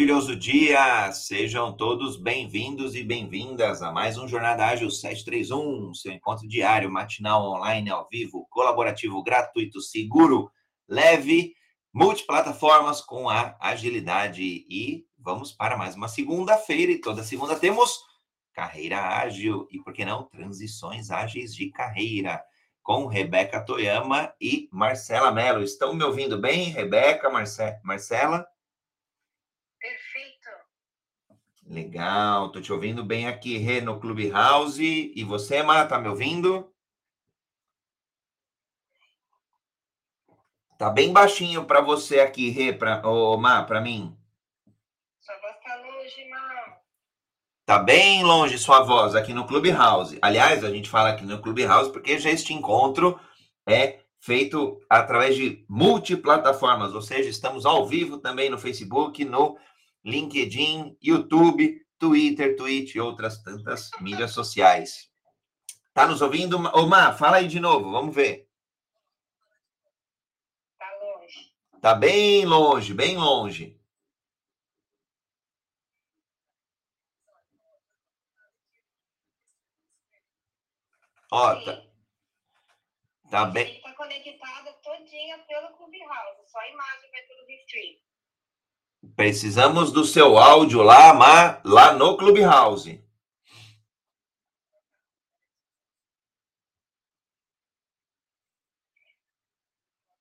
maravilhoso dia! Sejam todos bem-vindos e bem-vindas a mais um Jornada Ágil 731, seu encontro diário, matinal, online, ao vivo, colaborativo, gratuito, seguro, leve, multiplataformas com a agilidade. E vamos para mais uma segunda-feira, e toda segunda temos Carreira Ágil e, por que não, Transições Ágeis de Carreira, com Rebeca Toyama e Marcela Mello. Estão me ouvindo bem, Rebeca, Marce Marcela? Legal, tô te ouvindo bem aqui, Rê, no Clubhouse. E você, Má, tá me ouvindo? Tá bem baixinho para você aqui, Rê, pra, ô, Má, para mim. Sua voz tá longe, Má. Tá bem longe sua voz aqui no Clubhouse. Aliás, a gente fala aqui no Clubhouse porque já este encontro é feito através de multiplataformas, ou seja, estamos ao vivo também no Facebook, no LinkedIn, YouTube, Twitter, Twitch e outras tantas mídias sociais. Tá nos ouvindo? Ô, Má, fala aí de novo, vamos ver. Tá longe. Tá bem longe, bem longe. Ó, tá, tá bem. Tá conectada todinha pelo Clubhouse, só a imagem vai pelo stream. Precisamos do seu áudio lá, lá no Clubhouse.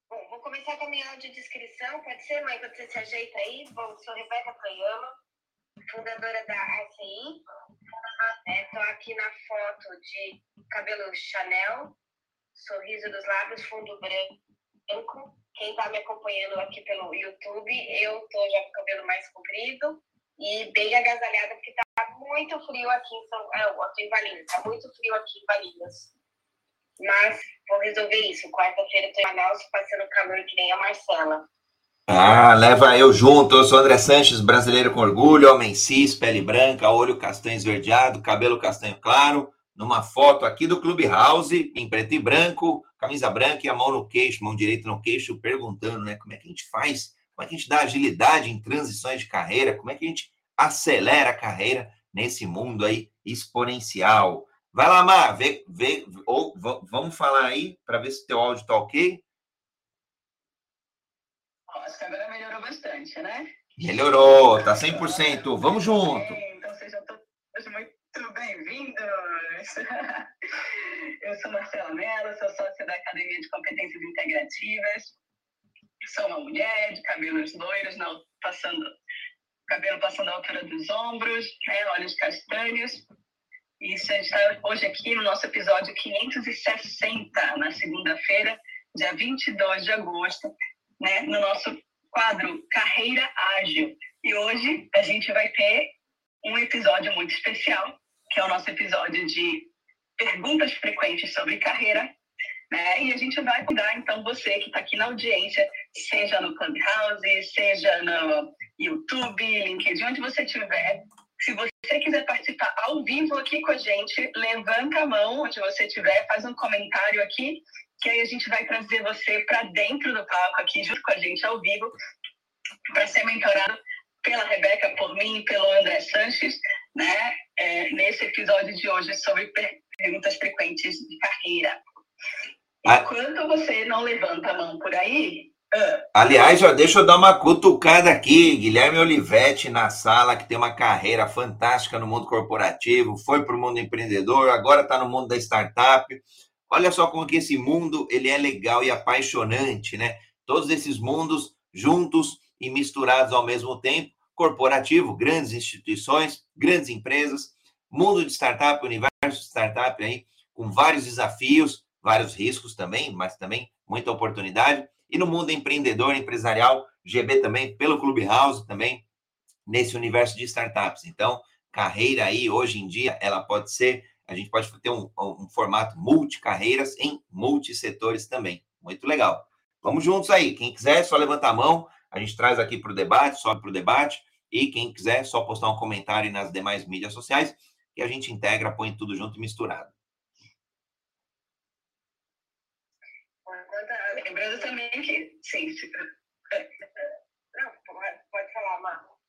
Bom, vou começar com a minha audiodescrição. Pode ser, mãe? Você se ajeita aí? Bom, sou Rebeca Toyama, fundadora da ACI. Estou é, aqui na foto de cabelo Chanel, sorriso dos lábios, fundo branco, quem está me acompanhando aqui pelo YouTube, eu tô já com o cabelo mais comprido e bem agasalhada, porque tá muito frio aqui em São é, eu tô em Valinhos, tá muito frio aqui em Valinhos. Mas vou resolver isso. Quarta-feira eu tô em Manaus passando calor que nem a Marcela. Ah, leva eu junto. Eu sou André Sanches, brasileiro com orgulho, homem cis, pele branca, olho castanho esverdeado, cabelo castanho claro, numa foto aqui do Clubhouse, em preto e branco, camisa branca e a mão no queixo, mão direita no queixo, perguntando, né? Como é que a gente faz? Como é que a gente dá agilidade em transições de carreira? Como é que a gente acelera a carreira nesse mundo aí exponencial? Vai lá, Mar, vê, vê, ou vamos falar aí para ver se teu áudio tá ok. Acho que agora melhorou bastante, né? Melhorou, tá 100%. Vamos junto. Então sejam todos muito bem-vindos. Sou Marcela Mello, sou sócia da Academia de Competências Integrativas. Sou uma mulher de cabelos loiros, não, passando, cabelo passando à altura dos ombros, né, olhos castanhos. E a gente está hoje aqui no nosso episódio 560, na segunda-feira, dia 22 de agosto, né, no nosso quadro Carreira Ágil. E hoje a gente vai ter um episódio muito especial, que é o nosso episódio de perguntas frequentes sobre carreira. Né? E a gente vai cuidar, então, você que está aqui na audiência, seja no Clubhouse, seja no YouTube, LinkedIn, onde você estiver. Se você quiser participar ao vivo aqui com a gente, levanta a mão onde você estiver, faz um comentário aqui, que aí a gente vai trazer você para dentro do palco aqui, junto com a gente ao vivo, para ser mentorado pela Rebeca, por mim, pelo André Sanches, né? É, nesse episódio de hoje sobre perguntas frequentes de carreira. Ah. Enquanto você não levanta a mão por aí. Uh... Aliás, ó, deixa eu dar uma cutucada aqui. Guilherme Olivetti na sala, que tem uma carreira fantástica no mundo corporativo, foi para o mundo empreendedor, agora está no mundo da startup. Olha só como que esse mundo ele é legal e apaixonante, né? Todos esses mundos juntos e misturados ao mesmo tempo. Corporativo, grandes instituições, grandes empresas, mundo de startup, universo de startup aí, com vários desafios, vários riscos também, mas também muita oportunidade. E no mundo empreendedor, empresarial, GB também, pelo Clubhouse também, nesse universo de startups. Então, carreira aí, hoje em dia, ela pode ser, a gente pode ter um, um formato multicarreiras em multissetores também. Muito legal. Vamos juntos aí. Quem quiser, só levantar a mão. A gente traz aqui para o debate, sobe para o debate. E quem quiser, só postar um comentário nas demais mídias sociais que a gente integra, põe tudo junto e misturado. Lembrando também que, sim, não, pode falar, Marco.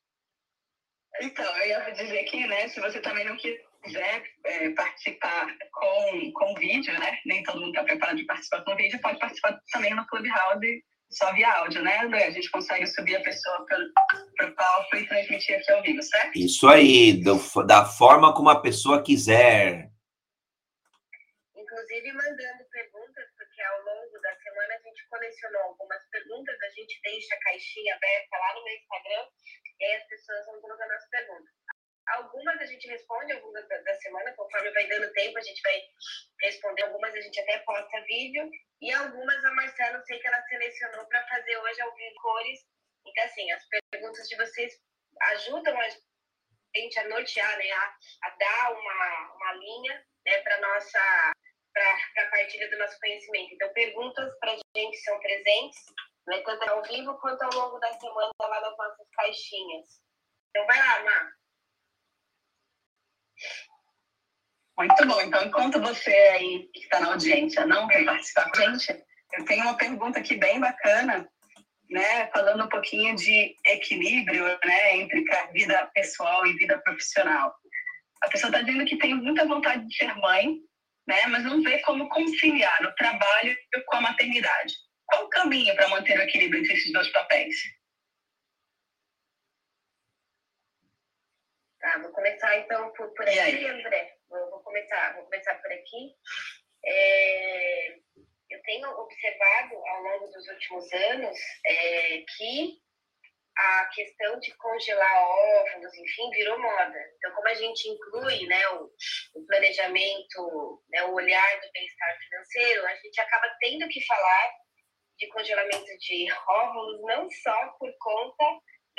Então, eu ia dizer aqui, né, se você também não quiser é, participar com, com vídeo, né, nem todo mundo está preparado de participar com vídeo, pode participar também no Clubhouse só via áudio, né, André? A gente consegue subir a pessoa para o palco e transmitir aqui ao vivo, certo? Isso aí, do, da forma como a pessoa quiser. Inclusive mandando perguntas, porque ao longo da semana a gente colecionou algumas perguntas, a gente deixa a caixinha aberta lá no meu Instagram e aí as pessoas vão colocando as perguntas. Algumas a gente responde ao longo da semana, conforme vai dando tempo, a gente vai responder. Algumas a gente até posta vídeo. E algumas a Marcela, sei que ela selecionou para fazer hoje ao vivo cores. Então, assim, as perguntas de vocês ajudam a gente a nortear, né, a, a dar uma, uma linha né, para nossa para a partilha do nosso conhecimento. Então, perguntas para a gente são presentes, né, tanto ao vivo quanto ao longo da semana lá nas nossas caixinhas. Então, vai lá, Mar. Muito bom. Então, enquanto você aí que está na audiência não quer participar com a gente, eu tenho uma pergunta aqui bem bacana, né? Falando um pouquinho de equilíbrio, né? Entre vida pessoal e vida profissional. A pessoa está dizendo que tem muita vontade de ser mãe, né? Mas não vê como conciliar o trabalho com a maternidade. Qual o caminho para manter o equilíbrio entre esses dois papéis? Tá, vou começar então por, por aqui, André. Vou, vou, começar, vou começar por aqui. É, eu tenho observado ao longo dos últimos anos é, que a questão de congelar óvulos, enfim, virou moda. Então, como a gente inclui né, o, o planejamento, né, o olhar do bem-estar financeiro, a gente acaba tendo que falar de congelamento de óvulos não só por conta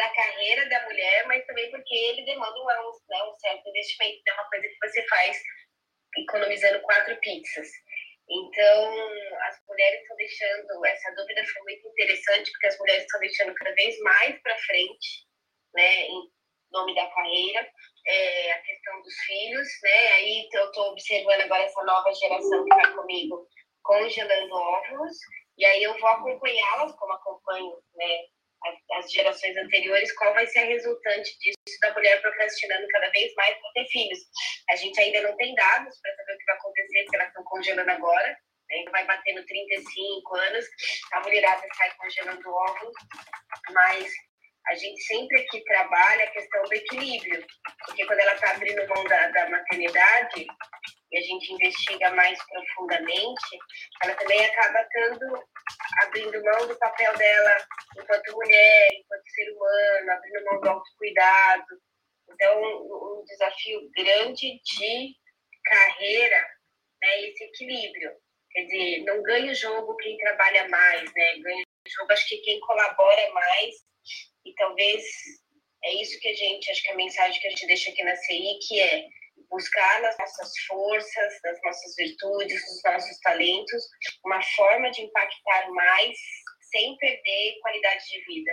da carreira da mulher, mas também porque ele demanda um, né, um certo investimento, é uma coisa que você faz economizando quatro pizzas. Então, as mulheres estão deixando, essa dúvida foi muito interessante, porque as mulheres estão deixando cada vez mais para frente, né, em nome da carreira, é, a questão dos filhos, né, aí eu estou observando agora essa nova geração que está comigo congelando óvulos, e aí eu vou acompanhá-las, como acompanho, né, as gerações anteriores, qual vai ser a resultante disso da mulher procrastinando cada vez mais para ter filhos. A gente ainda não tem dados para saber o que vai acontecer, porque elas estão congelando agora, né? vai batendo 35 anos, a mulherada sai congelando ovos, mas a gente sempre aqui trabalha a questão do equilíbrio, porque quando ela está abrindo mão da, da maternidade, e a gente investiga mais profundamente, ela também acaba tendo, abrindo mão do papel dela enquanto mulher, enquanto ser humano, abrindo mão do autocuidado. Então, um, um desafio grande de carreira né, esse equilíbrio. Quer dizer, não ganha o jogo quem trabalha mais, né? Ganha o jogo, acho que quem colabora mais. E talvez é isso que a gente, acho que a mensagem que a gente deixa aqui na CI, que é buscar nas nossas forças, nas nossas virtudes, nos nossos talentos, uma forma de impactar mais sem perder qualidade de vida.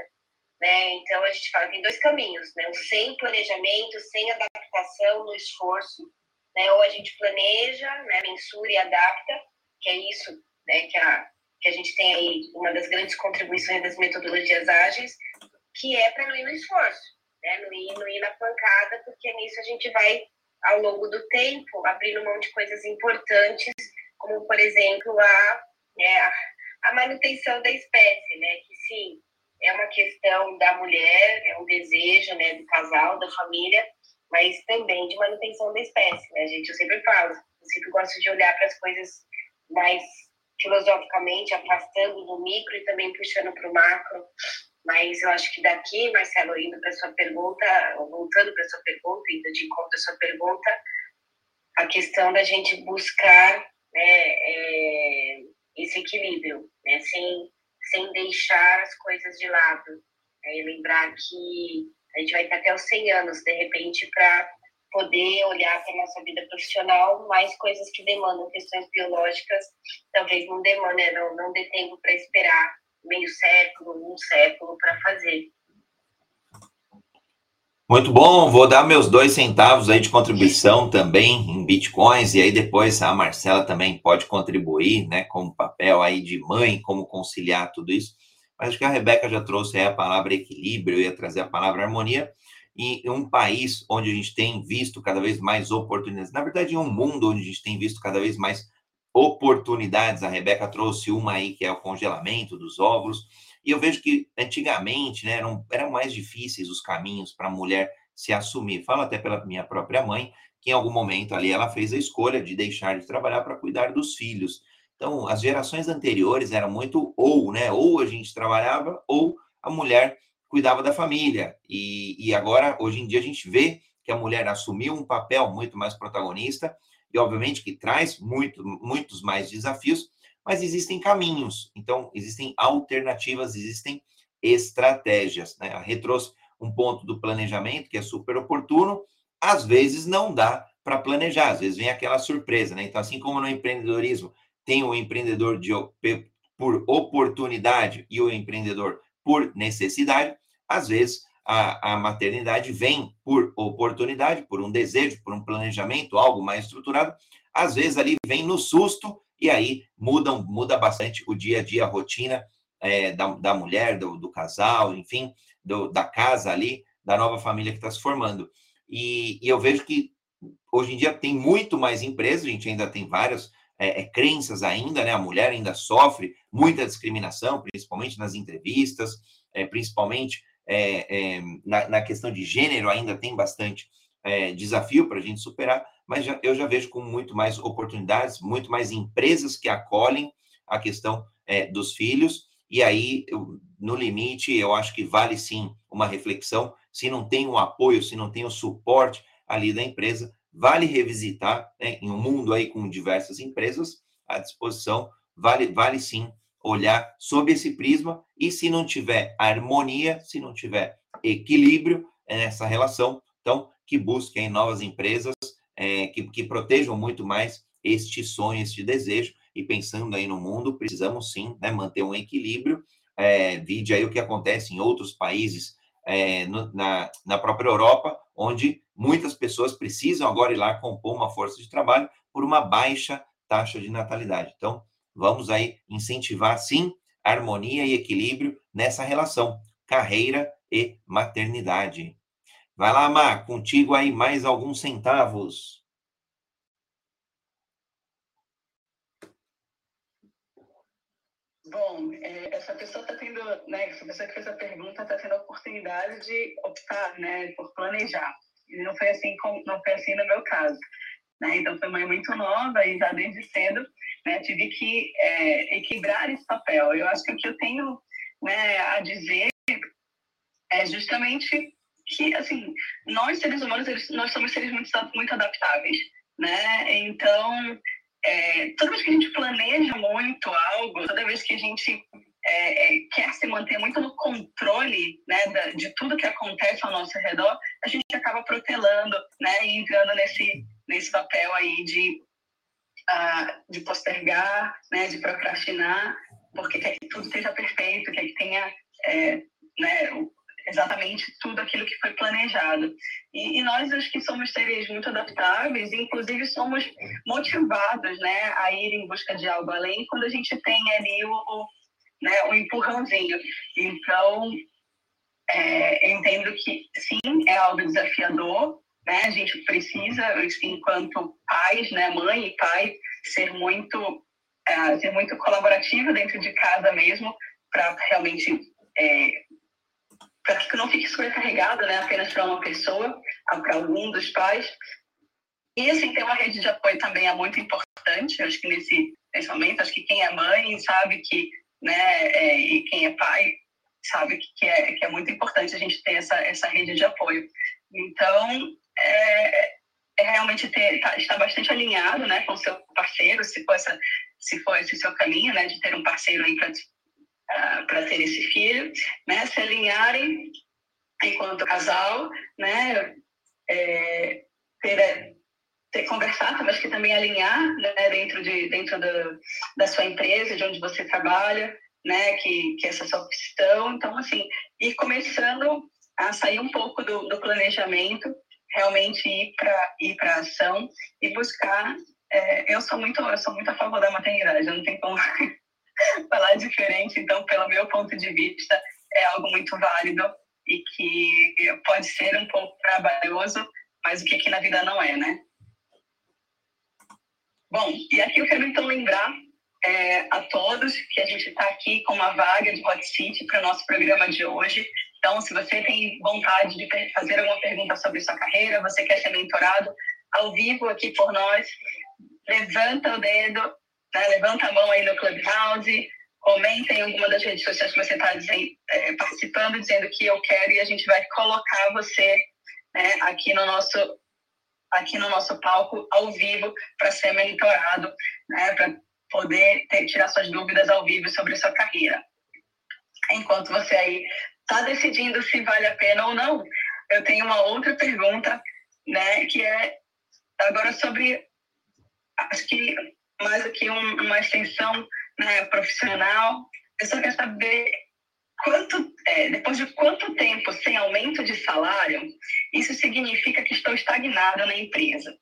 Né? Então a gente fala tem dois caminhos, né? O sem planejamento, sem adaptação no esforço, né? Ou a gente planeja, né? mensura e adapta, que é isso, né? Que a que a gente tem aí uma das grandes contribuições das metodologias ágeis, que é para não ir no esforço, né? Não ir, não ir na pancada, porque nisso a gente vai ao longo do tempo, abrindo mão de coisas importantes, como, por exemplo, a, né, a manutenção da espécie, né? Que sim, é uma questão da mulher, é um desejo, né, do casal, da família, mas também de manutenção da espécie, né, gente? Eu sempre falo, eu sempre gosto de olhar para as coisas mais filosoficamente, afastando do micro e também puxando para o macro. Mas eu acho que daqui, Marcelo, indo para sua pergunta, voltando para sua pergunta, indo de encontro à sua pergunta, a questão da gente buscar né, é, esse equilíbrio, né, sem, sem deixar as coisas de lado. Né, e lembrar que a gente vai estar até os 100 anos, de repente, para poder olhar para a nossa vida profissional, mais coisas que demandam questões biológicas, talvez não demandem, não, não dê tempo para esperar meio século, um século para fazer. Muito bom, vou dar meus dois centavos aí de contribuição também em bitcoins, e aí depois a Marcela também pode contribuir, né, como papel aí de mãe, como conciliar tudo isso. Mas acho que a Rebeca já trouxe aí a palavra equilíbrio, eu ia trazer a palavra harmonia, em um país onde a gente tem visto cada vez mais oportunidades, na verdade, um mundo onde a gente tem visto cada vez mais oportunidades. A Rebeca trouxe uma aí que é o congelamento dos óvulos. E eu vejo que antigamente né, eram, eram mais difíceis os caminhos para a mulher se assumir. Falo até pela minha própria mãe, que em algum momento ali ela fez a escolha de deixar de trabalhar para cuidar dos filhos. Então, as gerações anteriores eram muito ou, né? Ou a gente trabalhava, ou a mulher cuidava da família. E, e agora, hoje em dia, a gente vê que a mulher assumiu um papel muito mais protagonista e, obviamente, que traz muito, muitos mais desafios, mas existem caminhos. Então, existem alternativas, existem estratégias. Né? A Rê trouxe um ponto do planejamento que é super oportuno, às vezes não dá para planejar, às vezes vem aquela surpresa, né? Então, assim como no empreendedorismo tem o empreendedor de, por oportunidade e o empreendedor por necessidade, às vezes a, a maternidade vem por oportunidade, por um desejo, por um planejamento, algo mais estruturado, às vezes ali vem no susto e aí muda, muda bastante o dia a dia, a rotina é, da, da mulher, do, do casal, enfim, do, da casa ali, da nova família que está se formando. E, e, eu vejo que hoje em dia tem muito mais empresas, a gente ainda tem várias é, é, crenças ainda, né? A mulher ainda sofre muita discriminação, principalmente nas entrevistas, é, principalmente é, é, na, na, questão de gênero ainda tem bastante é, desafio para a gente superar, mas já, eu já vejo com muito mais oportunidades, muito mais empresas que acolhem a questão é, dos filhos, e aí, eu, no limite, eu acho que vale sim uma reflexão. Se não tem o apoio, se não tem o suporte ali da empresa, vale revisitar, né, em um mundo aí com diversas empresas à disposição, vale, vale sim olhar sob esse prisma e se não tiver harmonia, se não tiver equilíbrio nessa relação, então que busquem novas empresas é, que, que protejam muito mais este sonho, este desejo e pensando aí no mundo, precisamos sim né, manter um equilíbrio. É, vide aí o que acontece em outros países é, no, na, na própria Europa, onde muitas pessoas precisam agora ir lá compor uma força de trabalho por uma baixa taxa de natalidade. Então, vamos aí incentivar, sim, harmonia e equilíbrio nessa relação, carreira e maternidade. Vai lá, Mar, contigo aí mais alguns centavos. Bom, é, essa pessoa está tendo, né, essa pessoa que fez a pergunta está tendo a oportunidade de optar, né, por planejar. E não foi assim, não foi assim no meu caso. Né? Então, foi mãe muito nova e já desde cedo né, tive que é, equilibrar esse papel. Eu acho que o que eu tenho né, a dizer é justamente que, assim, nós seres humanos, nós somos seres muito, muito adaptáveis, né? Então, é, toda vez que a gente planeja muito algo, toda vez que a gente é, é, quer se manter muito no controle né, da, de tudo que acontece ao nosso redor, a gente acaba protelando né, e entrando nesse, nesse papel aí de, uh, de postergar, né, de procrastinar, porque quer que tudo esteja perfeito, quer que tenha é, né, exatamente tudo aquilo que foi planejado. E, e, nós, acho que somos seres muito adaptáveis, inclusive somos motivados né, a ir em busca de algo além quando a gente tem ali o, o, né, o empurrãozinho. Então, é, entendo que sim, é algo desafiador, né? A gente precisa, enquanto pais, né, mãe e pai, ser muito, é, ser muito colaborativo dentro de casa mesmo, para realmente é, para que não fique sobrecarregada, né, apenas para uma pessoa, para algum dos pais. E assim, ter uma rede de apoio também é muito importante, acho que nesse, nesse momento, acho que quem é mãe sabe que, né, é, e quem é pai sabe que, é, que é muito importante a gente ter essa, essa rede de apoio. Então, é, é realmente ter, tá, estar bastante alinhado né, com o seu parceiro, se for, essa, se for esse seu caminho, né, de ter um parceiro para uh, para ter esse filho, né, se alinharem enquanto casal, né, é, ter, ter conversado, mas que também alinhar né, dentro, de, dentro da, da sua empresa, de onde você trabalha, né, que, que essa é a sua opção. Então, assim, ir começando a sair um pouco do, do planejamento, realmente ir para ir para ação e buscar. É, eu sou muito eu sou muito a favor da maternidade, não tem como falar diferente. Então, pelo meu ponto de vista, é algo muito válido e que pode ser um pouco trabalhoso, mas o que aqui na vida não é, né? Bom, e aqui eu quero então lembrar é, a todos que a gente está aqui com uma vaga de Hot City para o nosso programa de hoje. Então, se você tem vontade de fazer alguma pergunta sobre sua carreira, você quer ser mentorado ao vivo aqui por nós, levanta o dedo, né, levanta a mão aí no Clubhouse, comenta em alguma das redes sociais que você está é, participando, dizendo que eu quero e a gente vai colocar você né, aqui no nosso aqui no nosso palco ao vivo para ser monitorado, né, para poder ter, tirar suas dúvidas ao vivo sobre sua carreira. Enquanto você aí está decidindo se vale a pena ou não, eu tenho uma outra pergunta, né, que é agora sobre, acho que mais aqui um, uma extensão né, profissional. Eu só quero saber quanto, é, depois de quanto tempo sem aumento de salário, isso significa que estou estagnada na empresa. O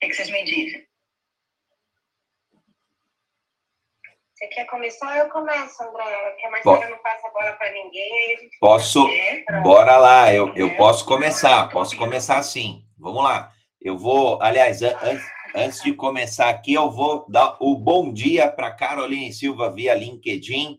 que, que vocês me dizem? Você quer começar? Eu começo, André. Que a Marcela não passa a bola para ninguém. posso? Bora lá, eu, eu posso começar. Posso começar sim. Vamos lá. Eu vou, aliás, antes, antes de começar aqui, eu vou dar o bom dia para Caroline Silva via LinkedIn.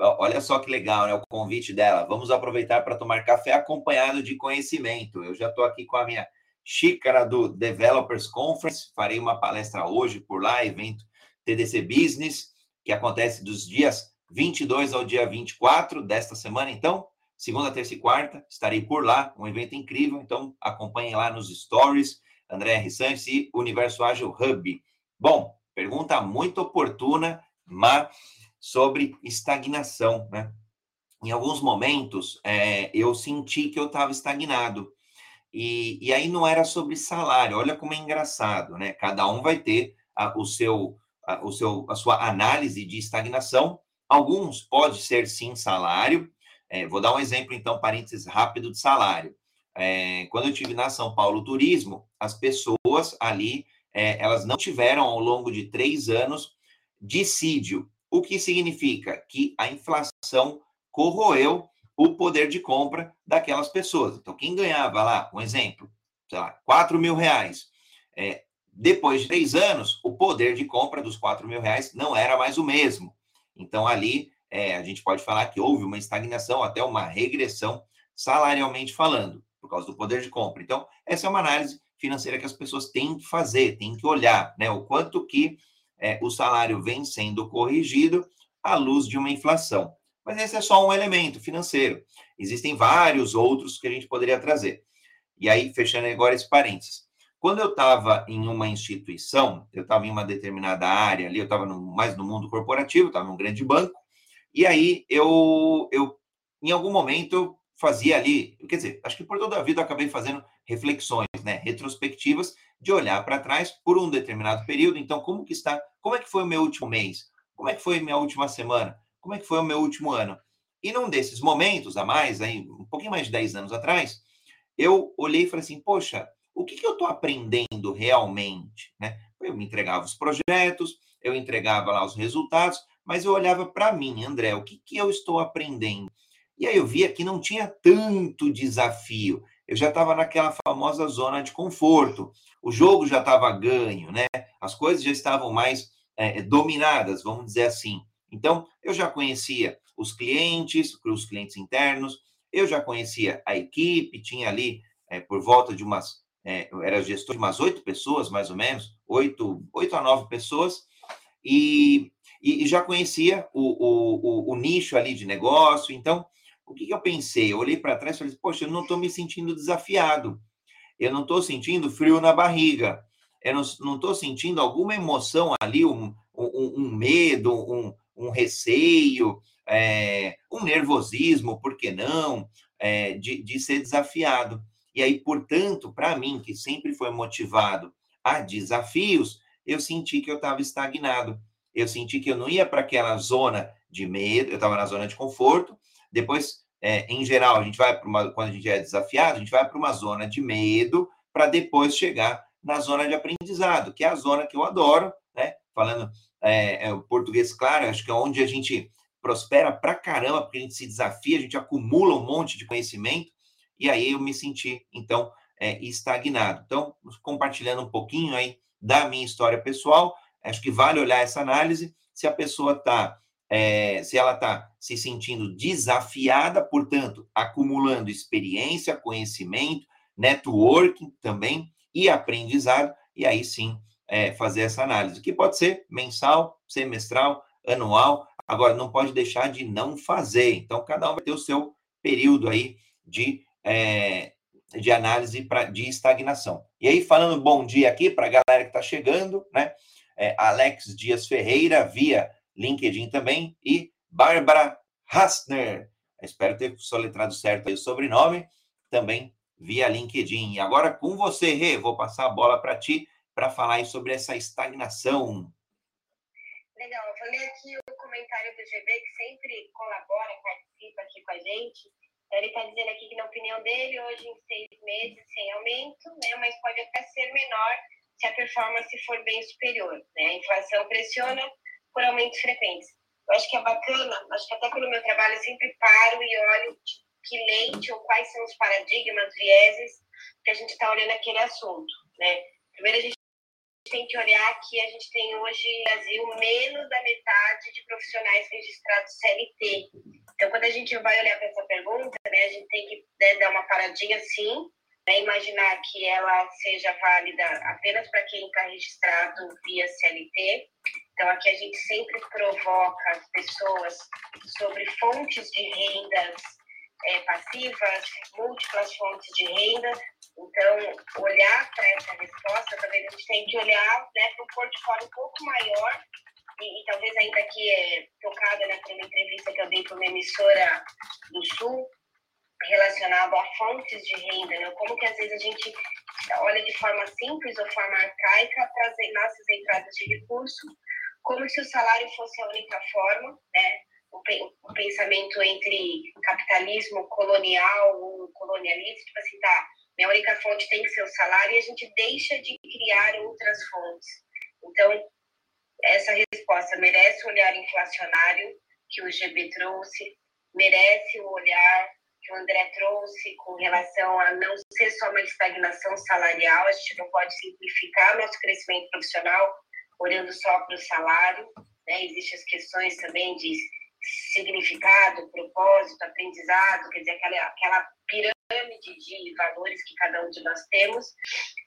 Olha só que legal, né? O convite dela. Vamos aproveitar para tomar café acompanhado de conhecimento. Eu já estou aqui com a minha xícara do Developers Conference. Farei uma palestra hoje por lá, evento TDC Business que acontece dos dias 22 ao dia 24 desta semana. Então, segunda, terça e quarta, estarei por lá, um evento incrível. Então, acompanhem lá nos stories, André R. Santos e Universo Ágil Hub. Bom, pergunta muito oportuna, mas sobre estagnação, né? Em alguns momentos, é, eu senti que eu estava estagnado. E, e aí não era sobre salário. Olha como é engraçado, né? Cada um vai ter a, o seu a, o seu, a sua análise de estagnação. Alguns pode ser sim salário. É, vou dar um exemplo, então, parênteses rápido de salário. É, quando eu tive na São Paulo Turismo, as pessoas ali, é, elas não tiveram ao longo de três anos dissídio, o que significa que a inflação corroeu o poder de compra daquelas pessoas. Então, quem ganhava lá, um exemplo, sei lá, 4 mil reais, é, depois de três anos, o poder de compra dos 4 mil reais não era mais o mesmo. Então, ali, é, a gente pode falar que houve uma estagnação, até uma regressão, salarialmente falando, por causa do poder de compra. Então, essa é uma análise financeira que as pessoas têm que fazer, têm que olhar, né? O quanto que é, o salário vem sendo corrigido à luz de uma inflação. Mas esse é só um elemento financeiro. Existem vários outros que a gente poderia trazer. E aí, fechando agora esse parênteses. Quando eu estava em uma instituição, eu estava em uma determinada área ali, eu estava mais no mundo corporativo, estava num grande banco, e aí eu, eu, em algum momento, fazia ali, quer dizer, acho que por toda a vida eu acabei fazendo reflexões, né, retrospectivas, de olhar para trás por um determinado período. Então, como que está, como é que foi o meu último mês? Como é que foi a minha última semana? Como é que foi o meu último ano? E num desses momentos a mais, aí, um pouquinho mais de 10 anos atrás, eu olhei e falei assim, poxa, o que, que eu estou aprendendo realmente? Né? Eu me entregava os projetos, eu entregava lá os resultados, mas eu olhava para mim, André, o que, que eu estou aprendendo? E aí eu via que não tinha tanto desafio. Eu já estava naquela famosa zona de conforto. O jogo já estava ganho, né? As coisas já estavam mais é, dominadas, vamos dizer assim. Então, eu já conhecia os clientes, os clientes internos, eu já conhecia a equipe, tinha ali é, por volta de umas é, era gestor de umas oito pessoas, mais ou menos, oito, oito a nove pessoas, e, e, já conhecia o, o, o, o, nicho ali de negócio. Então, o que, que eu pensei? Eu olhei para trás e falei, poxa, eu não estou me sentindo desafiado, eu não estou sentindo frio na barriga, eu não estou sentindo alguma emoção ali, um, um, um medo, um, um receio, é, um nervosismo, por que não, é, de, de ser desafiado. E aí, portanto, para mim, que sempre foi motivado a desafios, eu senti que eu estava estagnado. Eu senti que eu não ia para aquela zona de medo, eu estava na zona de conforto. Depois, é, em geral, a gente vai para uma, quando a gente é desafiado, a gente vai para uma zona de medo para depois chegar na zona de aprendizado, que é a zona que eu adoro, né? Falando é, é, o português claro, acho que é onde a gente prospera pra caramba, porque a gente se desafia, a gente acumula um monte de conhecimento, e aí eu me senti, então, é, estagnado. Então, compartilhando um pouquinho aí da minha história pessoal, acho que vale olhar essa análise, se a pessoa está, é, se ela está se sentindo desafiada, portanto, acumulando experiência, conhecimento, networking também e aprendizado, e aí sim é, fazer essa análise, que pode ser mensal, semestral, anual, agora não pode deixar de não fazer. Então, cada um vai ter o seu período aí de, é, de análise pra, de estagnação. E aí, falando bom dia aqui para a galera que está chegando, né? É, Alex Dias Ferreira, via LinkedIn também, e Bárbara Hastner, espero ter soletrado certo aí o sobrenome, também via LinkedIn. E agora com você, Rê, vou passar a bola para ti para falar sobre essa estagnação. Legal, vou ler aqui o comentário do GB, que sempre colabora, participa aqui com a gente. Ele está dizendo aqui que, na opinião dele, hoje em seis meses sem aumento, né, mas pode até ser menor se a performance for bem superior. Né? A inflação pressiona por aumentos frequentes. Eu acho que é bacana, acho que até pelo meu trabalho eu sempre paro e olho que lente ou quais são os paradigmas, vieses que a gente está olhando aquele assunto. Né? Primeiro, a gente tem que olhar que a gente tem hoje no Brasil menos da metade de profissionais registrados CLT. Então, quando a gente vai olhar para essa pergunta, né, a gente tem que né, dar uma paradinha sim, né, imaginar que ela seja válida apenas para quem está registrado via CLT. Então, aqui a gente sempre provoca as pessoas sobre fontes de rendas é, passivas, múltiplas fontes de renda. Então, olhar para essa resposta, talvez a gente tenha que olhar né, para um portfólio um pouco maior e, e, talvez ainda que é tocada naquela entrevista que eu dei para uma emissora do Sul, relacionado a fontes de renda, né? Como que às vezes a gente olha de forma simples ou forma arcaica para as nossas entradas de recurso, como se o salário fosse a única forma, né? O, pensamento entre capitalismo colonial ou colonialismo, tipo assim, tá, minha única fonte tem que ser o salário e a gente deixa de criar outras fontes. Então, essa resposta merece o olhar inflacionário que o GB trouxe, merece o olhar que o André trouxe com relação a não ser só uma estagnação salarial, a gente não pode simplificar nosso crescimento profissional olhando só para o salário, né? Existem as questões também de significado, propósito, aprendizado, quer dizer, aquela, aquela pirâmide de valores que cada um de nós temos,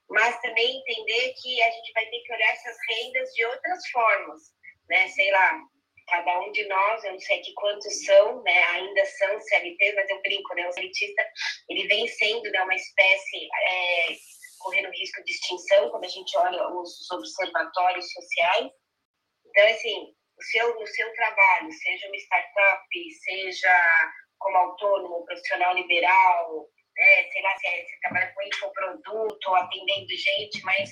mas também entender que a gente vai ter que olhar essas rendas de outras formas, né? Sei lá, cada um de nós, eu não sei aqui quantos são, né, ainda são CLTs, mas eu brinco, né, o CLTista, ele vem sendo né, uma espécie é, correndo risco de extinção quando a gente olha os observatórios sociais. Então, assim, o seu, o seu trabalho, seja uma startup, seja como autônomo, profissional liberal, né, sei lá se é, você trabalha com infoproduto, atendendo gente, mas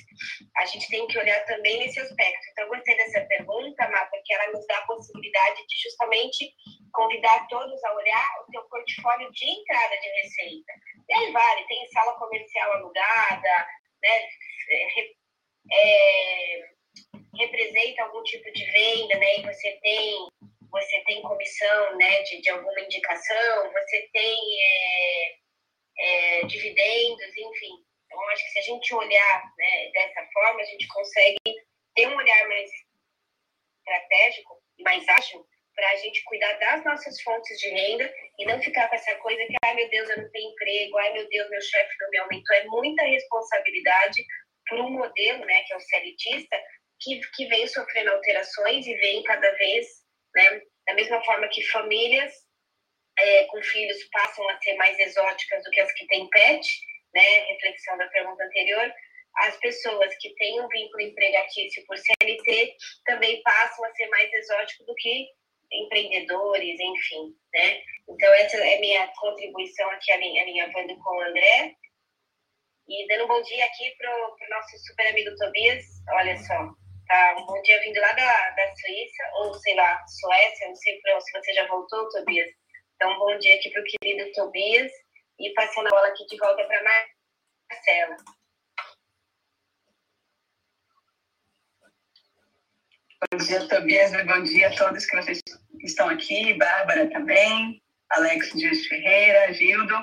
a gente tem que olhar também nesse aspecto. Então, eu gostei dessa pergunta, Má, porque ela nos dá a possibilidade de justamente convidar todos a olhar o seu portfólio de entrada de receita. E aí vale, tem sala comercial alugada, né, é, é, representa algum tipo de venda, né, e você tem você tem comissão né, de, de alguma indicação, você tem é, é, dividendos, enfim. Então, acho que se a gente olhar né, dessa forma, a gente consegue ter um olhar mais estratégico mais ágil para a gente cuidar das nossas fontes de renda e não ficar com essa coisa que, ai meu Deus, eu não tenho emprego, ai meu Deus, meu chefe não me aumentou. É muita responsabilidade por um modelo, né, que é o CLTista, que, que vem sofrendo alterações e vem cada vez, né, da mesma forma que famílias é, com filhos passam a ser mais exóticas do que as que têm pet, né? Reflexão da pergunta anterior. As pessoas que têm um vínculo empregatício por CLT também passam a ser mais exóticos do que empreendedores, enfim, né? Então, essa é minha contribuição aqui alinhavando com o André. E dando um bom dia aqui para o nosso super amigo Tobias. Olha só, tá um bom dia vindo lá da, da Suíça, ou sei lá, Suécia, não sei se você já voltou, Tobias. Então, bom dia aqui para o querido Tobias e passando a bola aqui de volta para Marcela. Bom dia, Tobias, bom dia a todos que vocês estão aqui, Bárbara também, Alex Dias Ferreira, Gildo.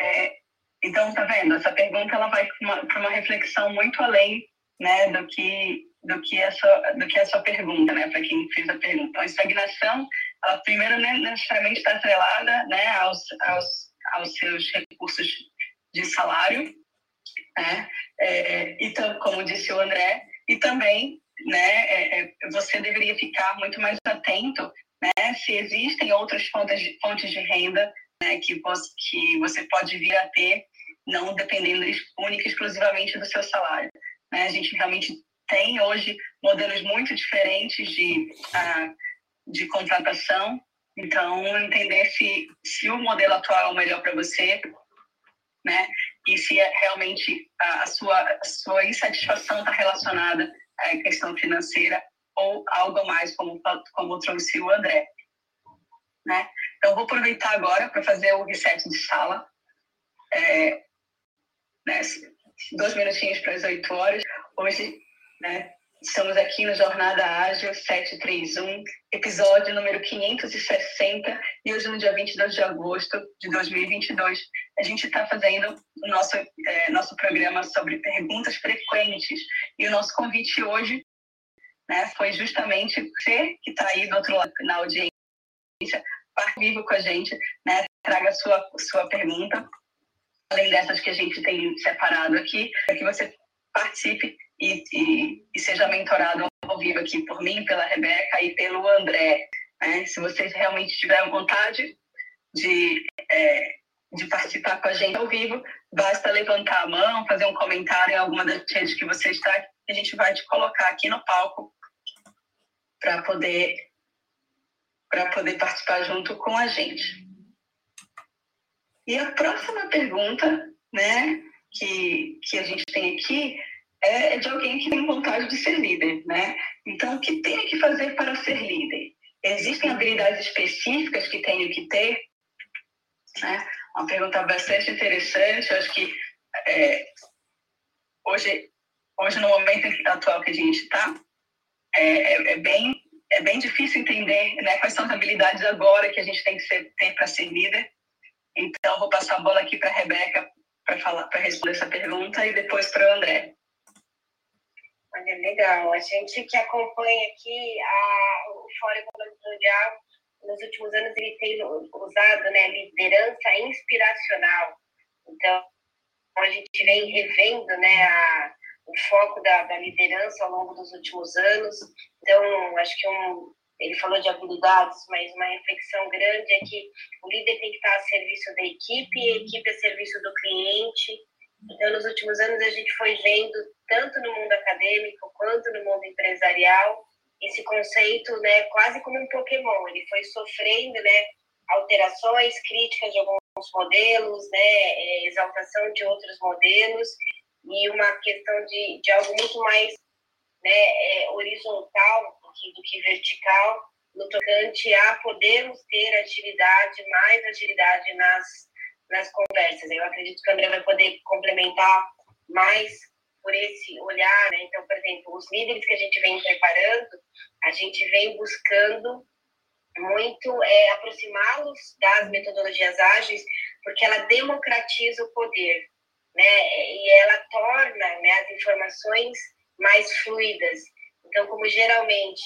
É, então, tá vendo? Essa pergunta ela vai para uma, uma, reflexão muito além né, do que do que a sua, do que a sua pergunta, né, para quem fez a pergunta. Então, a estagnação, ela primeiro necessariamente está atrelada né, aos, aos, aos seus recursos de salário, né, é, e como disse o André, e também né, é, é, você deveria ficar muito mais atento né, se existem outras fontes de, fontes de renda né, que, você, que você pode vir a ter, não dependendo única e exclusivamente do seu salário. Né? A gente realmente tem hoje modelos muito diferentes de, uh, de contratação, então entender se, se o modelo atual é o melhor para você, né? E se é realmente a, a sua, a sua insatisfação está relacionada à questão financeira ou algo mais, como, como trouxe o André. Né? Então, vou aproveitar agora para fazer o reset de sala. É, né, dois minutinhos para as oito horas. Hoje, né, estamos aqui no Jornada Ágil 731, episódio número 560, e hoje, no dia 22 de agosto de 2022, a gente está fazendo o nosso, é, nosso programa sobre perguntas frequentes. E o nosso convite hoje né, foi justamente você que está aí do outro lado na audiência, parte vivo com a gente, né, traga sua, sua pergunta, além dessas que a gente tem separado aqui, para que você participe e, e, e, seja mentorado ao vivo aqui por mim, pela Rebeca e pelo André. Né? Se vocês realmente tiverem vontade de, é, de participar com a gente ao vivo, basta levantar a mão, fazer um comentário em alguma das redes que você está, a gente vai te colocar aqui no palco para poder para poder participar junto com a gente. E a próxima pergunta, né, que, que a gente tem aqui é de alguém que tem vontade de ser líder, né? Então, o que tem que fazer para ser líder? Existem habilidades específicas que tenho que ter? Né? Uma pergunta bastante interessante. Eu acho que é, hoje, hoje, no momento atual que a gente está, é, é, é, bem, é bem difícil entender né, quais são as habilidades agora que a gente tem que ser, ter para ser líder. Então, vou passar a bola aqui para a Rebeca para responder essa pergunta e depois para o André. Olha, legal. A gente que acompanha aqui a, o Fórum Econômico Mundial, nos últimos anos ele tem usado né, liderança inspiracional. Então, a gente vem revendo né, a, o foco da, da, liderança ao longo dos últimos anos. Então, acho que um, ele falou de habilidades, mas uma reflexão grande é que o líder tem que estar a serviço da equipe, a equipe a serviço do cliente. Então, nos últimos anos, a gente foi vendo, tanto no mundo acadêmico quanto no mundo empresarial, esse conceito né, quase como um Pokémon. Ele foi sofrendo né, alterações, críticas de alguns modelos, né, é, exaltação de outros modelos, e uma questão de, de algo muito mais né, é, horizontal do que, do que vertical, no tocante a podermos ter agilidade, mais agilidade nas, nas conversas. Eu acredito que o André vai poder complementar mais por esse olhar. Né? Então, por exemplo, os líderes que a gente vem preparando, a gente vem buscando muito é, aproximá-los das metodologias ágeis, porque ela democratiza o poder né? E ela torna né, as informações mais fluidas. Então, como geralmente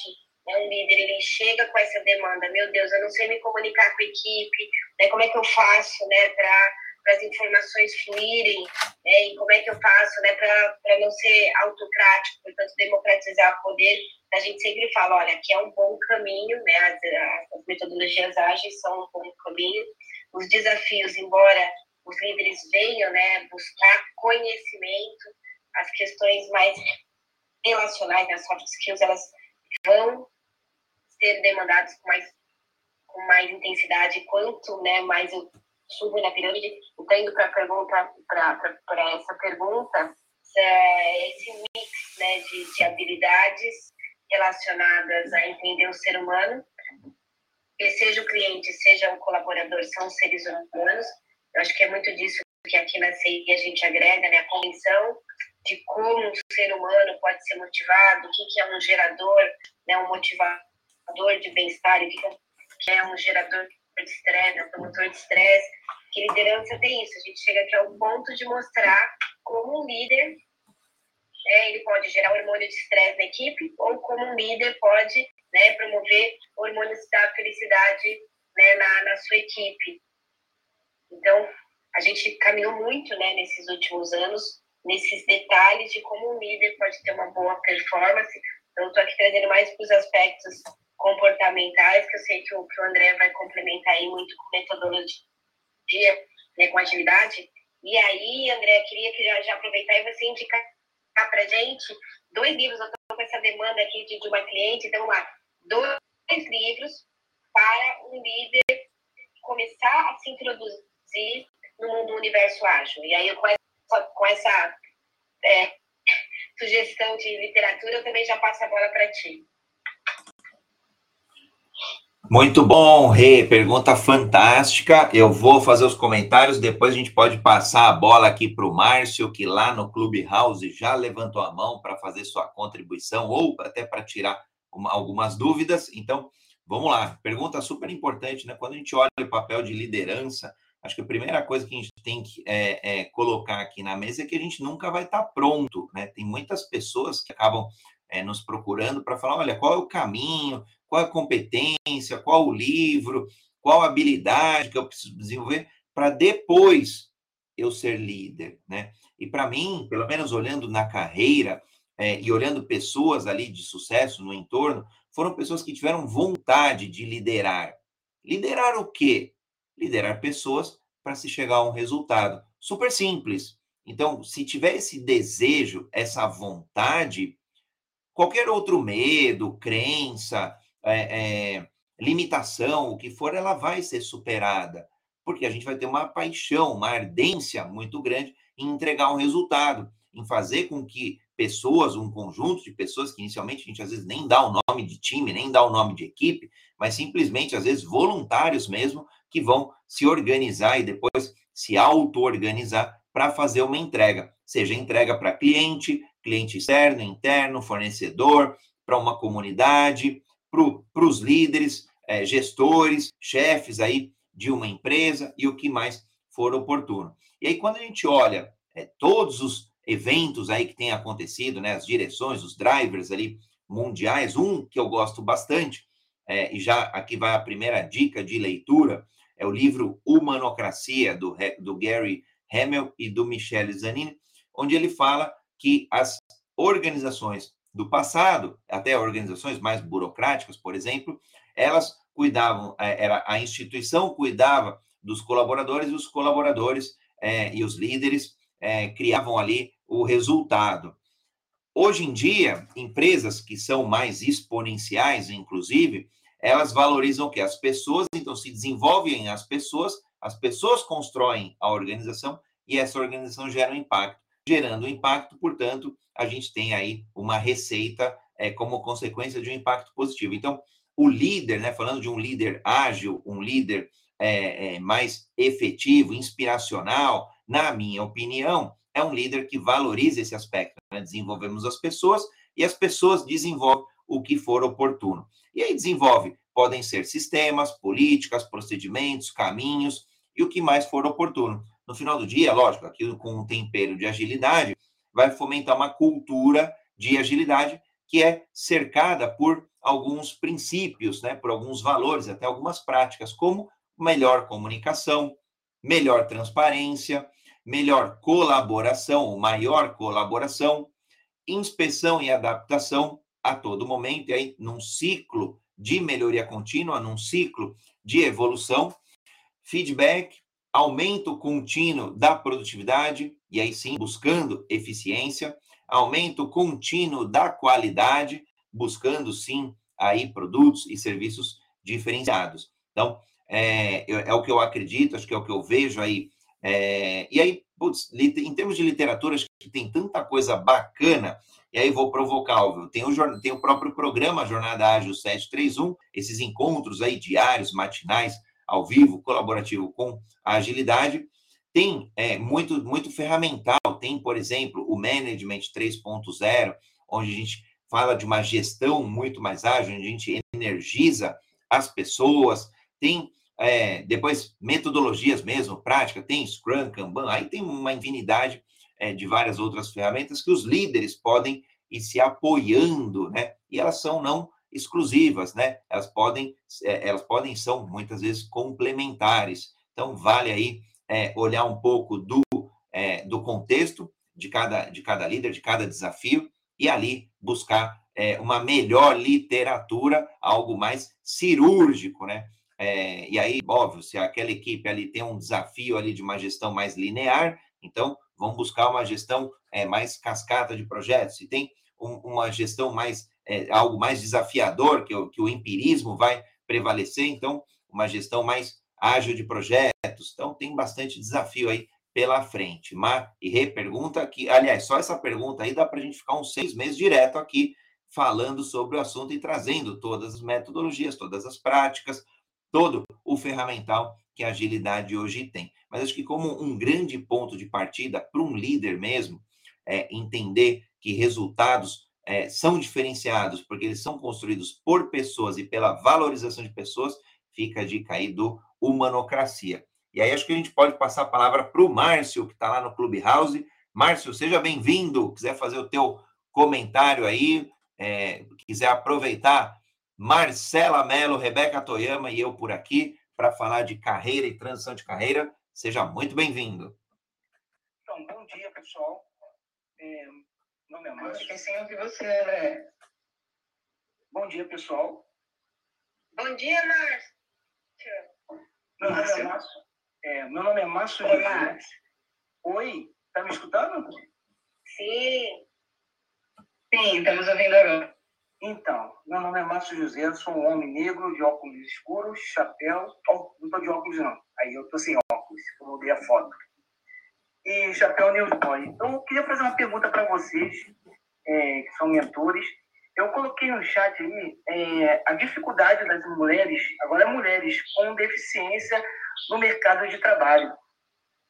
né, um líder ele chega com essa demanda, meu Deus, eu não sei me comunicar com a equipe, né, como é que eu faço, né, para as informações fluírem, né, e como é que eu faço, né, para não ser autocrático, portanto democratizar o poder. A gente sempre fala, olha, aqui é um bom caminho, né, as, as metodologias ágeis são um bom caminho. Os desafios, embora os líderes venham né, buscar conhecimento, as questões mais relacionais, as soft skills, elas vão ser demandadas com mais, com mais intensidade, quanto né, mais eu subo na pirâmide. Então, indo para pergunta, para essa pergunta, é esse mix né, de, de habilidades relacionadas a entender o ser humano, que seja o cliente, seja o colaborador, são seres humanos, eu acho que é muito disso que aqui na CI a gente agrega, né? A convenção de como um ser humano pode ser motivado, o que, que é um gerador, né? um motivador de bem-estar, que, é um gerador de estresse, um promotor de estresse, que liderança tem isso. A gente chega aqui ao ponto de mostrar como um líder é, ele pode gerar hormônio de estresse na equipe ou como um líder pode né, promover hormônios da felicidade né, na, na sua equipe. Então, a gente caminhou muito né, nesses últimos anos, nesses detalhes de como um líder pode ter uma boa performance. Então, estou aqui trazendo mais para os aspectos comportamentais, que eu sei que o, que o André vai complementar aí muito com metodologia, né, com agilidade. E aí, André, queria que já, já aproveitar e você indicar para gente dois livros. Eu estou com essa demanda aqui de, de uma cliente, então lá. Dois livros para um líder começar a se introduzir no mundo do universo ágil. E aí, com essa, com essa é, sugestão de literatura, eu também já passo a bola para ti. Muito bom, Rê. Pergunta fantástica. Eu vou fazer os comentários, depois a gente pode passar a bola aqui para o Márcio, que lá no Clubhouse já levantou a mão para fazer sua contribuição ou até para tirar uma, algumas dúvidas. Então, vamos lá. Pergunta super importante, né? Quando a gente olha o papel de liderança, acho que a primeira coisa que a gente tem que é, é, colocar aqui na mesa é que a gente nunca vai estar tá pronto, né? Tem muitas pessoas que acabam é, nos procurando para falar: olha, qual é o caminho, qual é a competência, qual o livro, qual a habilidade que eu preciso desenvolver para depois eu ser líder, né? E para mim, pelo menos olhando na carreira é, e olhando pessoas ali de sucesso no entorno, foram pessoas que tiveram vontade de liderar. Liderar o quê? Liderar pessoas para se chegar a um resultado. Super simples. Então, se tiver esse desejo, essa vontade, qualquer outro medo, crença, é, é, limitação, o que for, ela vai ser superada, porque a gente vai ter uma paixão, uma ardência muito grande em entregar um resultado, em fazer com que pessoas, um conjunto de pessoas que inicialmente a gente às vezes nem dá o nome de time, nem dá o nome de equipe, mas simplesmente às vezes voluntários mesmo que vão se organizar e depois se auto-organizar para fazer uma entrega, seja entrega para cliente, cliente externo, interno, fornecedor, para uma comunidade, para os líderes, é, gestores, chefes aí de uma empresa e o que mais for oportuno. E aí, quando a gente olha é, todos os eventos aí que têm acontecido, né, as direções, os drivers ali mundiais, um que eu gosto bastante, é, e já aqui vai a primeira dica de leitura, é o livro Humanocracia, do, do Gary Hamel e do Michele Zanini, onde ele fala que as organizações do passado, até organizações mais burocráticas, por exemplo, elas cuidavam, é, era a instituição cuidava dos colaboradores e os colaboradores é, e os líderes é, criavam ali o resultado. Hoje em dia, empresas que são mais exponenciais, inclusive, elas valorizam o que? As pessoas, então se desenvolvem as pessoas, as pessoas constroem a organização e essa organização gera um impacto. Gerando impacto, portanto, a gente tem aí uma receita é, como consequência de um impacto positivo. Então, o líder, né, falando de um líder ágil, um líder é, é, mais efetivo, inspiracional, na minha opinião, é um líder que valoriza esse aspecto. Né? Desenvolvemos as pessoas e as pessoas desenvolvem o que for oportuno. E aí desenvolve, podem ser sistemas, políticas, procedimentos, caminhos e o que mais for oportuno. No final do dia, lógico, aquilo com um tempero de agilidade, vai fomentar uma cultura de agilidade que é cercada por alguns princípios, né, por alguns valores, até algumas práticas, como melhor comunicação, melhor transparência, melhor colaboração, maior colaboração, inspeção e adaptação a todo momento, e aí num ciclo de melhoria contínua, num ciclo de evolução, feedback, aumento contínuo da produtividade, e aí sim buscando eficiência, aumento contínuo da qualidade, buscando sim aí produtos e serviços diferenciados. Então, é, é o que eu acredito, acho que é o que eu vejo aí. É, e aí, putz, em termos de literatura, acho que tem tanta coisa bacana, e aí vou provocar, óbvio, tem o, tem o próprio programa Jornada Ágil 731, esses encontros aí diários, matinais, ao vivo, colaborativo com a agilidade. Tem é, muito, muito ferramental, tem, por exemplo, o Management 3.0, onde a gente fala de uma gestão muito mais ágil, onde a gente energiza as pessoas, tem é, depois metodologias mesmo, prática, tem Scrum, Kanban, aí tem uma infinidade é, de várias outras ferramentas que os líderes podem ir se apoiando, né? E elas são não exclusivas, né? Elas podem, é, elas podem são muitas vezes complementares. Então vale aí é, olhar um pouco do, é, do contexto de cada, de cada líder, de cada desafio e ali buscar é, uma melhor literatura, algo mais cirúrgico, né? É, e aí, óbvio, se aquela equipe ali tem um desafio ali de uma gestão mais linear, então vamos buscar uma gestão é, mais cascata de projetos. Se tem um, uma gestão mais é, algo mais desafiador, que, o, que o empirismo vai prevalecer, então uma gestão mais ágil de projetos. Então tem bastante desafio aí pela frente. Mar e Rê pergunta que, aliás, só essa pergunta aí dá para a gente ficar uns seis meses direto aqui falando sobre o assunto e trazendo todas as metodologias, todas as práticas, todo o ferramental que a agilidade hoje tem. Mas acho que como um grande ponto de partida para um líder mesmo, é entender que resultados é, são diferenciados porque eles são construídos por pessoas e pela valorização de pessoas, fica a dica aí do Humanocracia. E aí acho que a gente pode passar a palavra para o Márcio, que está lá no Clubhouse. Márcio, seja bem-vindo. Quiser fazer o teu comentário aí, é, quiser aproveitar Marcela Mello, Rebeca Toyama e eu por aqui para falar de carreira e transição de carreira. Seja muito bem-vindo. Então, bom dia, pessoal. É, meu nome é Márcio. Fiquei sem ouvir você, né? Bom dia, pessoal. Bom dia, Márcio. Meu nome é Márcio. É, meu nome é Márcio Oi, Márcio. Oi, tá me escutando? Sim. Sim, estamos ouvindo agora. Então, meu nome é Márcio José, sou um homem negro de óculos escuros, chapéu. Oh, não estou de óculos, não. Aí eu estou sem óculos, eu mudei a foto. E chapéu newsboy. Então, eu queria fazer uma pergunta para vocês, é, que são mentores. Eu coloquei no chat aí é, a dificuldade das mulheres, agora mulheres com deficiência no mercado de trabalho.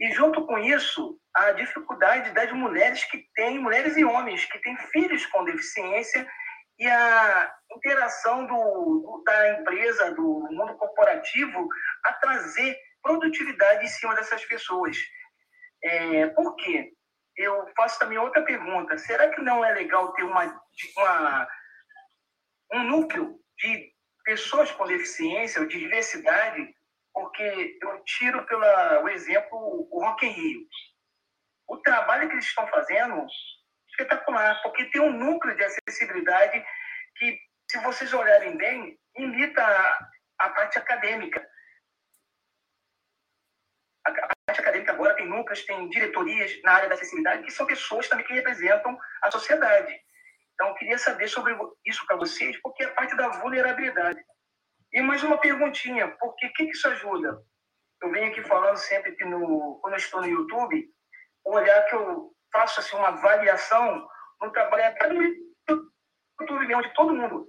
E junto com isso, a dificuldade das mulheres que têm, mulheres e homens que têm filhos com deficiência e a interação do, da empresa, do mundo corporativo, a trazer produtividade em cima dessas pessoas. É, por quê? Eu faço também outra pergunta. Será que não é legal ter uma, uma um núcleo de pessoas com deficiência ou de diversidade? Porque eu tiro pelo exemplo o Rock in Rio. O trabalho que eles estão fazendo espetacular, porque tem um núcleo de acessibilidade que, se vocês olharem bem, imita a, a parte acadêmica. A, acadêmica agora tem núcleos, tem diretorias na área da acessibilidade, que são pessoas também que representam a sociedade. Então, eu queria saber sobre isso para vocês, porque é parte da vulnerabilidade. E mais uma perguntinha, porque o que, que isso ajuda? Eu venho aqui falando sempre que no, quando eu estou no YouTube, o olhar que eu faço assim, uma avaliação no trabalho até no YouTube, onde todo mundo.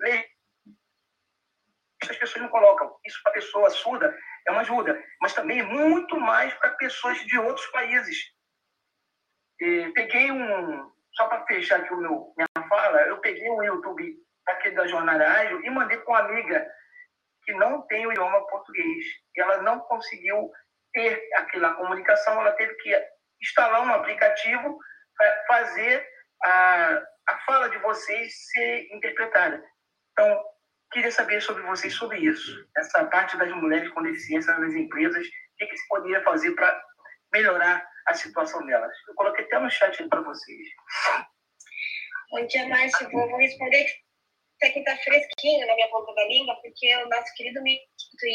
As pessoas não colocam. Isso para pessoa surda é uma ajuda, mas também é muito mais para pessoas de outros países. E peguei um, só para fechar aqui o meu, minha fala, eu peguei um YouTube daquele da Jornada Ágil e mandei para uma amiga que não tem o idioma português. E ela não conseguiu ter aquela comunicação, ela teve que instalar um aplicativo fazer a, a fala de vocês ser interpretada. Então, queria saber sobre vocês sobre isso, essa parte das mulheres com deficiência nas empresas, o que, que se poderia fazer para melhorar a situação delas. Eu coloquei até no chat para vocês. Bom dia, Márcio. Vou, vou responder até que está fresquinho na minha ponta da língua, porque o nosso querido Mito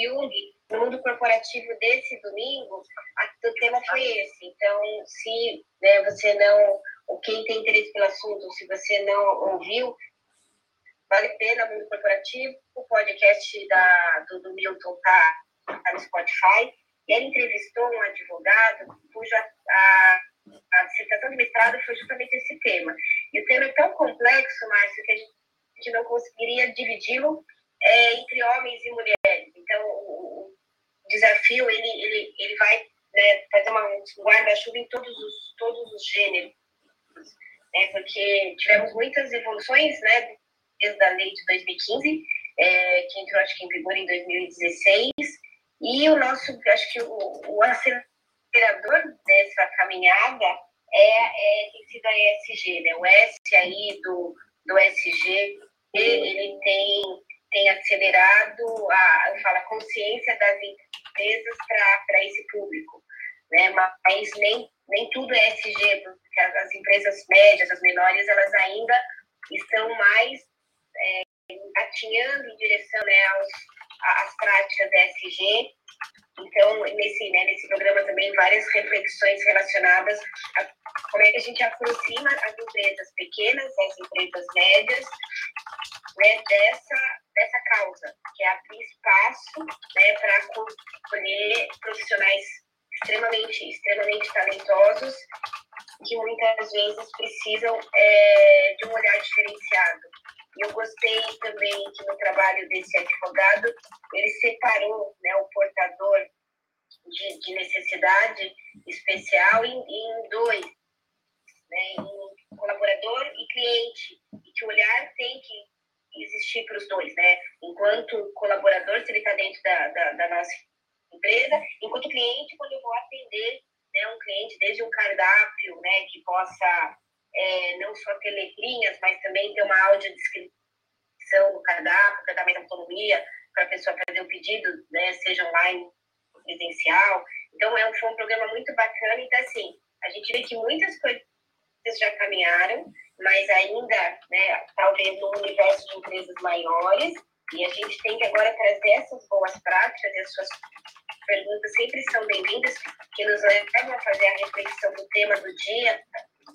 Jung, no mundo corporativo desse domingo, a, o tema foi esse. Então, se né, você não, ou quem tem interesse pelo assunto, se você não ouviu, vale a pena mundo corporativo. O podcast da, do, do Milton está tá no Spotify. E ele entrevistou um advogado cuja a, a dissertação de mestrado foi justamente esse tema. E o tema é tão complexo, Márcio, que a gente gente não conseguiria dividi-lo é, entre homens e mulheres. Então, o, o desafio ele, ele, ele vai né, fazer uma, um guarda-chuva em todos os, todos os gêneros, né, porque tivemos muitas evoluções né, desde a lei de 2015, é, que entrou acho que em vigor em 2016, E o nosso, acho que o, o acelerador dessa caminhada é, é, tem sido a ESG, né? O S aí do, do SG, ele tem, tem acelerado a, eu falo, a consciência das empresas para esse público, né? Mas nem, nem tudo é SG, porque as empresas médias, as menores, elas ainda estão mais é, atinhando em direção né, aos, às práticas ESG. Então, nesse, né, nesse programa também, várias reflexões relacionadas a como é que a gente aproxima as empresas pequenas, as empresas médias, né, dessa, dessa causa, que é abrir espaço né, para acolher profissionais extremamente, extremamente talentosos que muitas vezes precisam é, de um olhar diferenciado. E eu gostei também que no trabalho desse advogado ele separou né, o portador de, de necessidade especial em, em dois, né, em colaborador e cliente, e que o olhar tem que existir para os dois, né? Enquanto colaborador, se ele está dentro da, da, da, nossa empresa, enquanto cliente, quando eu vou atender né, um cliente, desde um cardápio, né, que possa é, não só ter letrinhas, mas também ter uma audiodescrição do cardápio, para dar mais autonomia para a pessoa fazer o pedido, né, seja online ou presencial. Então, é um, foi um programa muito bacana. Então, assim, a gente vê que muitas coisas já caminharam, mas ainda, né, talvez no universo de empresas maiores, e a gente tem que agora trazer essas boas práticas e as suas perguntas sempre são bem-vindas, que nos levam a fazer a reflexão do tema do dia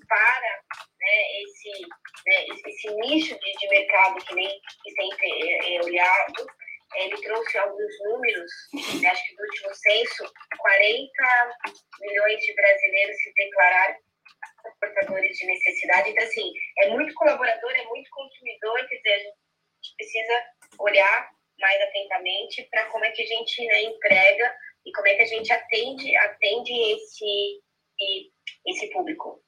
para né, esse, né, esse nicho de, de mercado que nem que sempre é, é olhado. Ele trouxe alguns números, né, acho que no último censo, 40 milhões de brasileiros se declararam portadores de necessidade. Então, assim, é muito colaborador, é muito consumidor, quer dizer, a gente precisa olhar mais atentamente para como é que a gente né, emprega e como é que a gente atende, atende esse, esse público.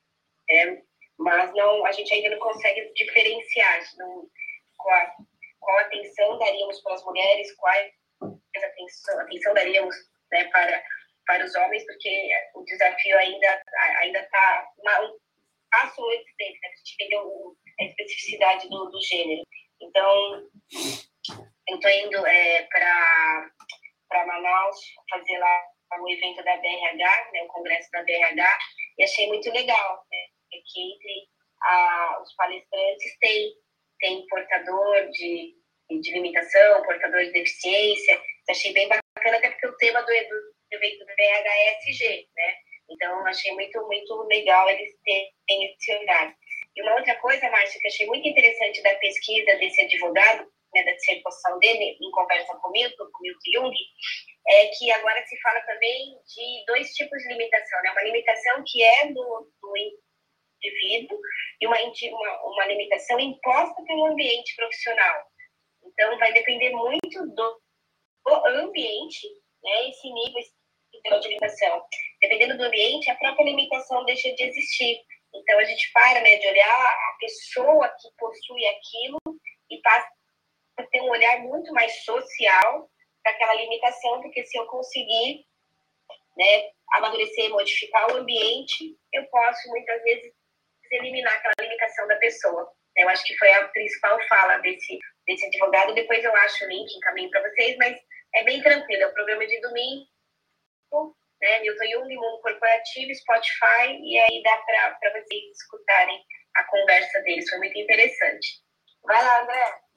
É, mas não, a gente ainda não consegue diferenciar não, qual, qual atenção daríamos para as mulheres, qual atenção, atenção daríamos né, para para os homens, porque o desafio ainda ainda está um passo antes dele, né? a gente entendeu a especificidade do, do gênero. Então, estou indo é, para Manaus fazer lá o evento da BRH, né, o congresso da BRH, e achei muito legal, né, que entre a, os palestrantes tem, tem portador de, de limitação, portador de deficiência, achei bem bacana, até porque o tema do, do evento do BHSG, né? Então, achei muito, muito legal eles terem esse olhar. E uma outra coisa, Márcia, que achei muito interessante da pesquisa desse advogado, né, da dissertação dele, em conversa comigo, com Milton Jung, é que agora se fala também de dois tipos de limitação, né? Uma limitação que é do, do indivíduo e uma, uma, uma limitação imposta pelo ambiente profissional. Então, vai depender muito do, do ambiente, né? Esse nível de limitação. Dependendo do ambiente, a própria limitação deixa de existir. Então, a gente para né, de olhar a pessoa que possui aquilo e passa a ter um olhar muito mais social para aquela limitação, porque se eu conseguir né, amadurecer, modificar o ambiente, eu posso muitas vezes eliminar aquela limitação da pessoa. Eu acho que foi a principal fala desse, desse advogado. Depois eu acho o link, encaminho para vocês, mas é bem tranquilo. É o programa de domingo, né? Milton Jung, Mundo Corporativo, Spotify, e aí dá para vocês escutarem a conversa deles. Foi muito interessante. Vai lá, André.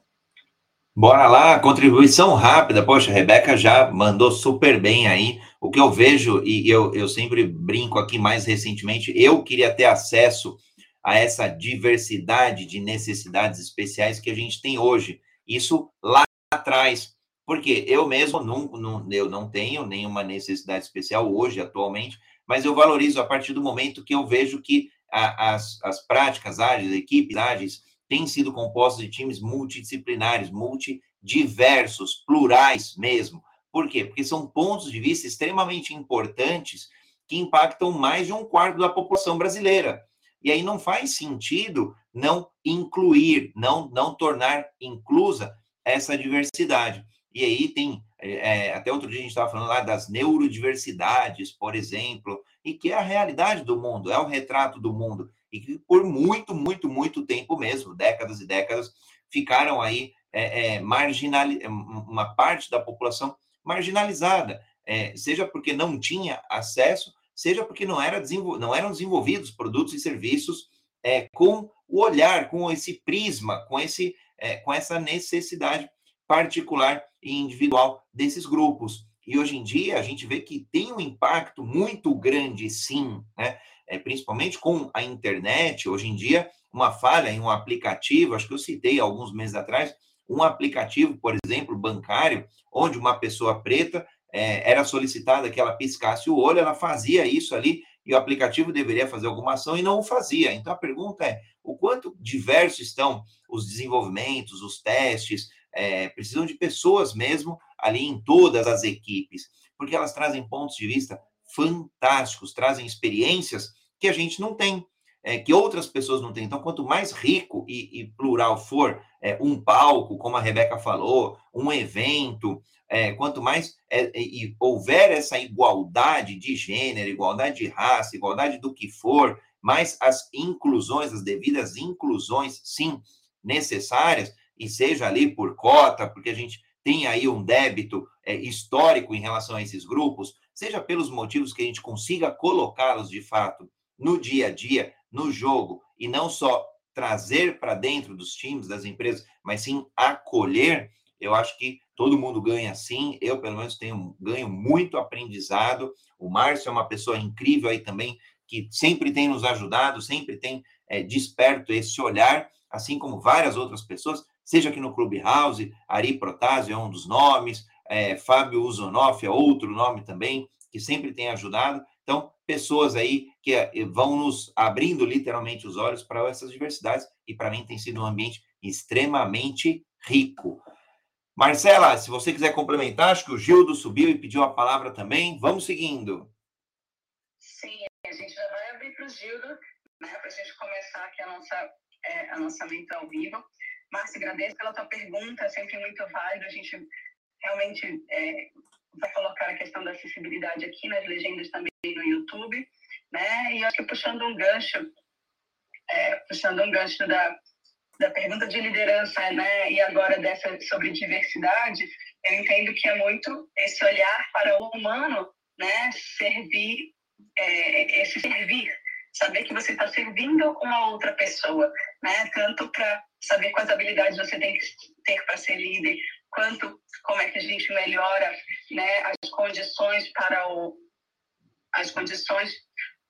Bora lá, contribuição rápida. Poxa, a Rebeca já mandou super bem aí. O que eu vejo, e eu, eu sempre brinco aqui mais recentemente, eu queria ter acesso a essa diversidade de necessidades especiais que a gente tem hoje. Isso lá atrás. Porque eu mesmo não, não, eu não tenho nenhuma necessidade especial hoje, atualmente, mas eu valorizo a partir do momento que eu vejo que a, as, as práticas ágeis, equipes ágeis, têm sido compostas de times multidisciplinares, multidiversos, plurais mesmo. Por quê? Porque são pontos de vista extremamente importantes que impactam mais de um quarto da população brasileira. E aí não faz sentido não incluir, não, não tornar inclusa essa diversidade. E aí tem é, até outro dia a gente estava falando lá das neurodiversidades, por exemplo, e que é a realidade do mundo, é o retrato do mundo, e que por muito, muito, muito tempo mesmo, décadas e décadas, ficaram aí é, é, marginal, uma parte da população marginalizada, é, seja porque não tinha acesso, seja porque não, era não eram desenvolvidos produtos e serviços é, com o olhar, com esse prisma, com, esse, é, com essa necessidade particular e individual desses grupos. E hoje em dia a gente vê que tem um impacto muito grande, sim, né? É, principalmente com a internet. Hoje em dia, uma falha em um aplicativo, acho que eu citei alguns meses atrás, um aplicativo, por exemplo, bancário, onde uma pessoa preta é, era solicitada que ela piscasse o olho, ela fazia isso ali e o aplicativo deveria fazer alguma ação e não o fazia. Então a pergunta é: o quanto diversos estão os desenvolvimentos, os testes, é, precisam de pessoas mesmo ali em todas as equipes, porque elas trazem pontos de vista fantásticos, trazem experiências que a gente não tem, é, que outras pessoas não têm. Então, quanto mais rico e, e plural for é, um palco, como a Rebeca falou, um evento, é, quanto mais é, e houver essa igualdade de gênero, igualdade de raça, igualdade do que for, mais as inclusões, as devidas inclusões, sim, necessárias, e seja ali por cota, porque a gente tem aí um débito é, histórico em relação a esses grupos, seja pelos motivos que a gente consiga colocá-los de fato no dia a dia, no jogo, e não só trazer para dentro dos times, das empresas, mas sim acolher, eu acho que todo mundo ganha sim. Eu, pelo menos, tenho ganho muito aprendizado. O Márcio é uma pessoa incrível aí também, que sempre tem nos ajudado, sempre tem é, desperto esse olhar, assim como várias outras pessoas seja aqui no Clubhouse, Ari Protásio é um dos nomes, é, Fábio Uzonoff é outro nome também, que sempre tem ajudado. Então, pessoas aí que é, vão nos abrindo literalmente os olhos para essas diversidades, e para mim tem sido um ambiente extremamente rico. Marcela, se você quiser complementar, acho que o Gildo subiu e pediu a palavra também. Vamos seguindo. Sim, a gente já vai abrir para o Gildo, né, para a gente começar aqui a nossa, é, a nossa mente ao vivo. Márcia, agradeço pela tua pergunta, é sempre muito válido. A gente realmente é, vai colocar a questão da acessibilidade aqui nas legendas também no YouTube, né? E acho que puxando um gancho, é, puxando um gancho da, da pergunta de liderança, né? E agora dessa sobre diversidade, eu entendo que é muito esse olhar para o humano, né? Servir, é, esse servir, saber que você está servindo uma outra pessoa, né? Tanto para saber quais habilidades você tem que ter para ser líder, quanto como é que a gente melhora, né, as condições para o as condições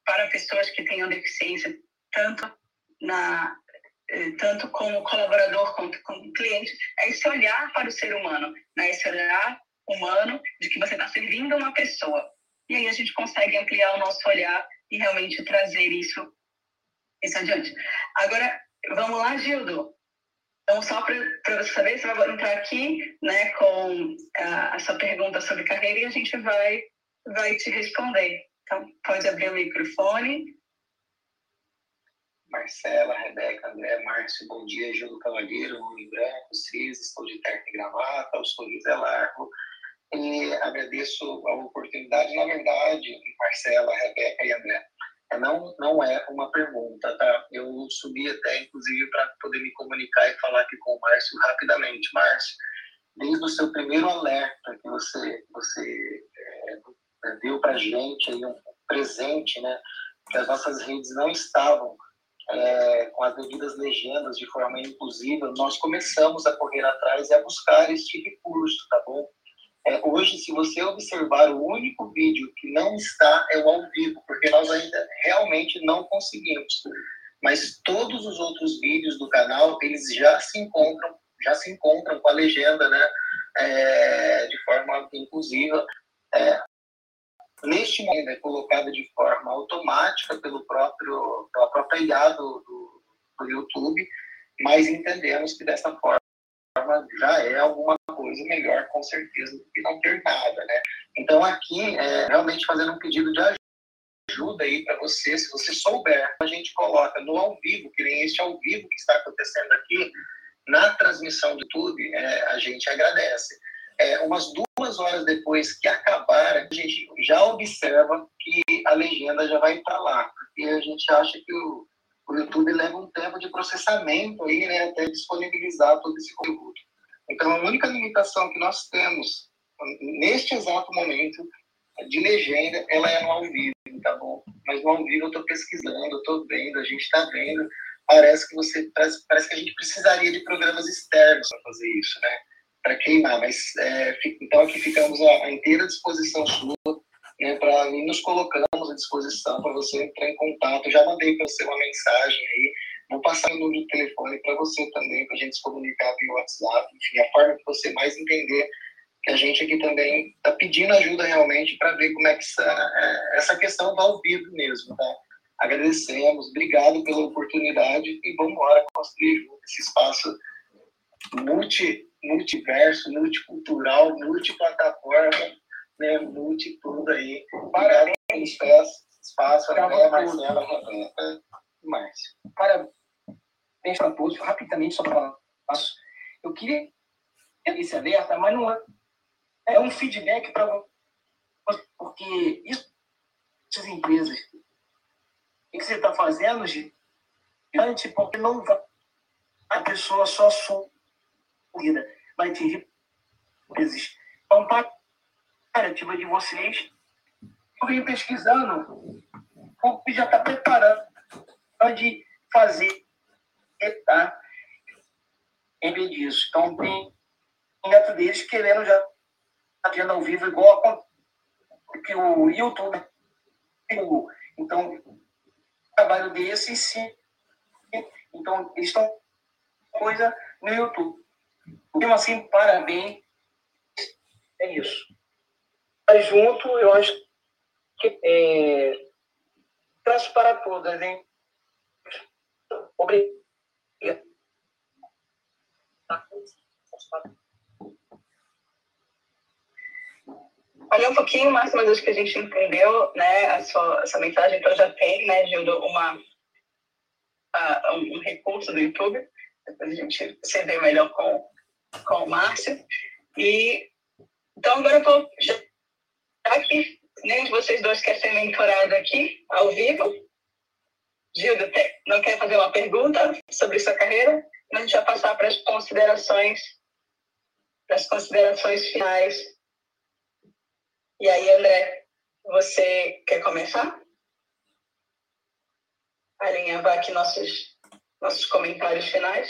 para pessoas que tenham deficiência, tanto na eh, tanto como colaborador quanto como cliente, é esse olhar para o ser humano, né? esse olhar humano de que você está servindo uma pessoa. E aí a gente consegue ampliar o nosso olhar e realmente trazer isso, isso adiante. Agora, vamos lá, Gildo. Então, só para você saber, você vai entrar aqui né, com a, a sua pergunta sobre carreira e a gente vai, vai te responder. Então, pode abrir o microfone. Marcela, Rebeca, André, Márcio, bom dia, Júlio Cavalheiro, homem branco, cis, estou de terno e gravata, o sorriso é largo. E agradeço a oportunidade, na verdade, Marcela, Rebeca e André, não, não é uma pergunta, tá? Eu subi até, inclusive, para poder me comunicar e falar aqui com o Márcio rapidamente. Márcio, desde o seu primeiro alerta que você, você é, deu para a gente, aí um presente, né? Que as nossas redes não estavam é, com as devidas legendas de forma inclusiva, nós começamos a correr atrás e a buscar este recurso, tá bom? É, hoje, se você observar, o único vídeo que não está é o ao vivo, porque nós ainda realmente não conseguimos. Mas todos os outros vídeos do canal, eles já se encontram, já se encontram com a legenda, né, é, de forma inclusiva. É, neste momento é colocada de forma automática pelo próprio, pela própria IA do, do, do YouTube, mas entendemos que dessa forma já é alguma coisa melhor, com certeza, do que não ter nada, né? Então, aqui, é, realmente fazendo um pedido de ajuda aí para você, se você souber, a gente coloca no ao vivo, que nem este ao vivo que está acontecendo aqui, na transmissão do YouTube, é, a gente agradece. É, umas duas horas depois que acabar, a gente já observa que a legenda já vai estar lá, porque a gente acha que o, o YouTube leva um tempo de processamento aí, né, até disponibilizar todo esse conteúdo. Então, a única limitação que nós temos neste exato momento de legenda, ela é no ao vivo, tá bom? Mas no ao vivo eu estou pesquisando, estou vendo, a gente está vendo. Parece que você parece, parece, que a gente precisaria de programas externos para fazer isso, né? Para queimar, mas é, então aqui ficamos à, inteira disposição sua, né? Para nos colocamos à disposição para você entrar em contato. Já mandei para você uma mensagem aí. Vou passar o número de telefone para você também, para a gente se comunicar via WhatsApp, enfim, a forma que você mais entender que a gente aqui também está pedindo ajuda realmente para ver como é que essa, é, essa questão vai ao vivo mesmo, tá? Agradecemos, obrigado pela oportunidade e vamos embora construir esse espaço multi, multiverso, multicultural, multiplataforma, né, multi tudo aí. Parabéns espaço, espaço André, Marcela, Rebeca e Márcio. Parabéns para todos, rapidamente só para falar. Eu queria esse alerta, mas não é é um feedback para porque isso, essas empresas, o que você está fazendo, gigante, porque não vai a pessoa só sua vida, vai atingir empresas. Então, para a ativa de vocês, eu venho pesquisando, o já está preparando de fazer, tá? Em vez disso. Então, tem neto deles querendo já agenda ao vivo igual a que o YouTube então trabalho desse sim então eles estão coisa no YouTube mesmo assim parabéns é isso junto eu acho que é, traço para todas hein? Obrigado Olha um pouquinho, Márcio, mas acho que a gente entendeu né, a sua, essa mensagem, então já tem, né, Gildo, uma, um recurso do YouTube, depois a gente se vê melhor com, com o Márcio. E, então, agora eu vou, já que nenhum de vocês dois quer ser mentorado aqui, ao vivo, Gildo, não quer fazer uma pergunta sobre sua carreira, a gente vai passar para as considerações, para as considerações finais e aí, André, você quer começar? Alinhavar aqui nossos, nossos comentários finais?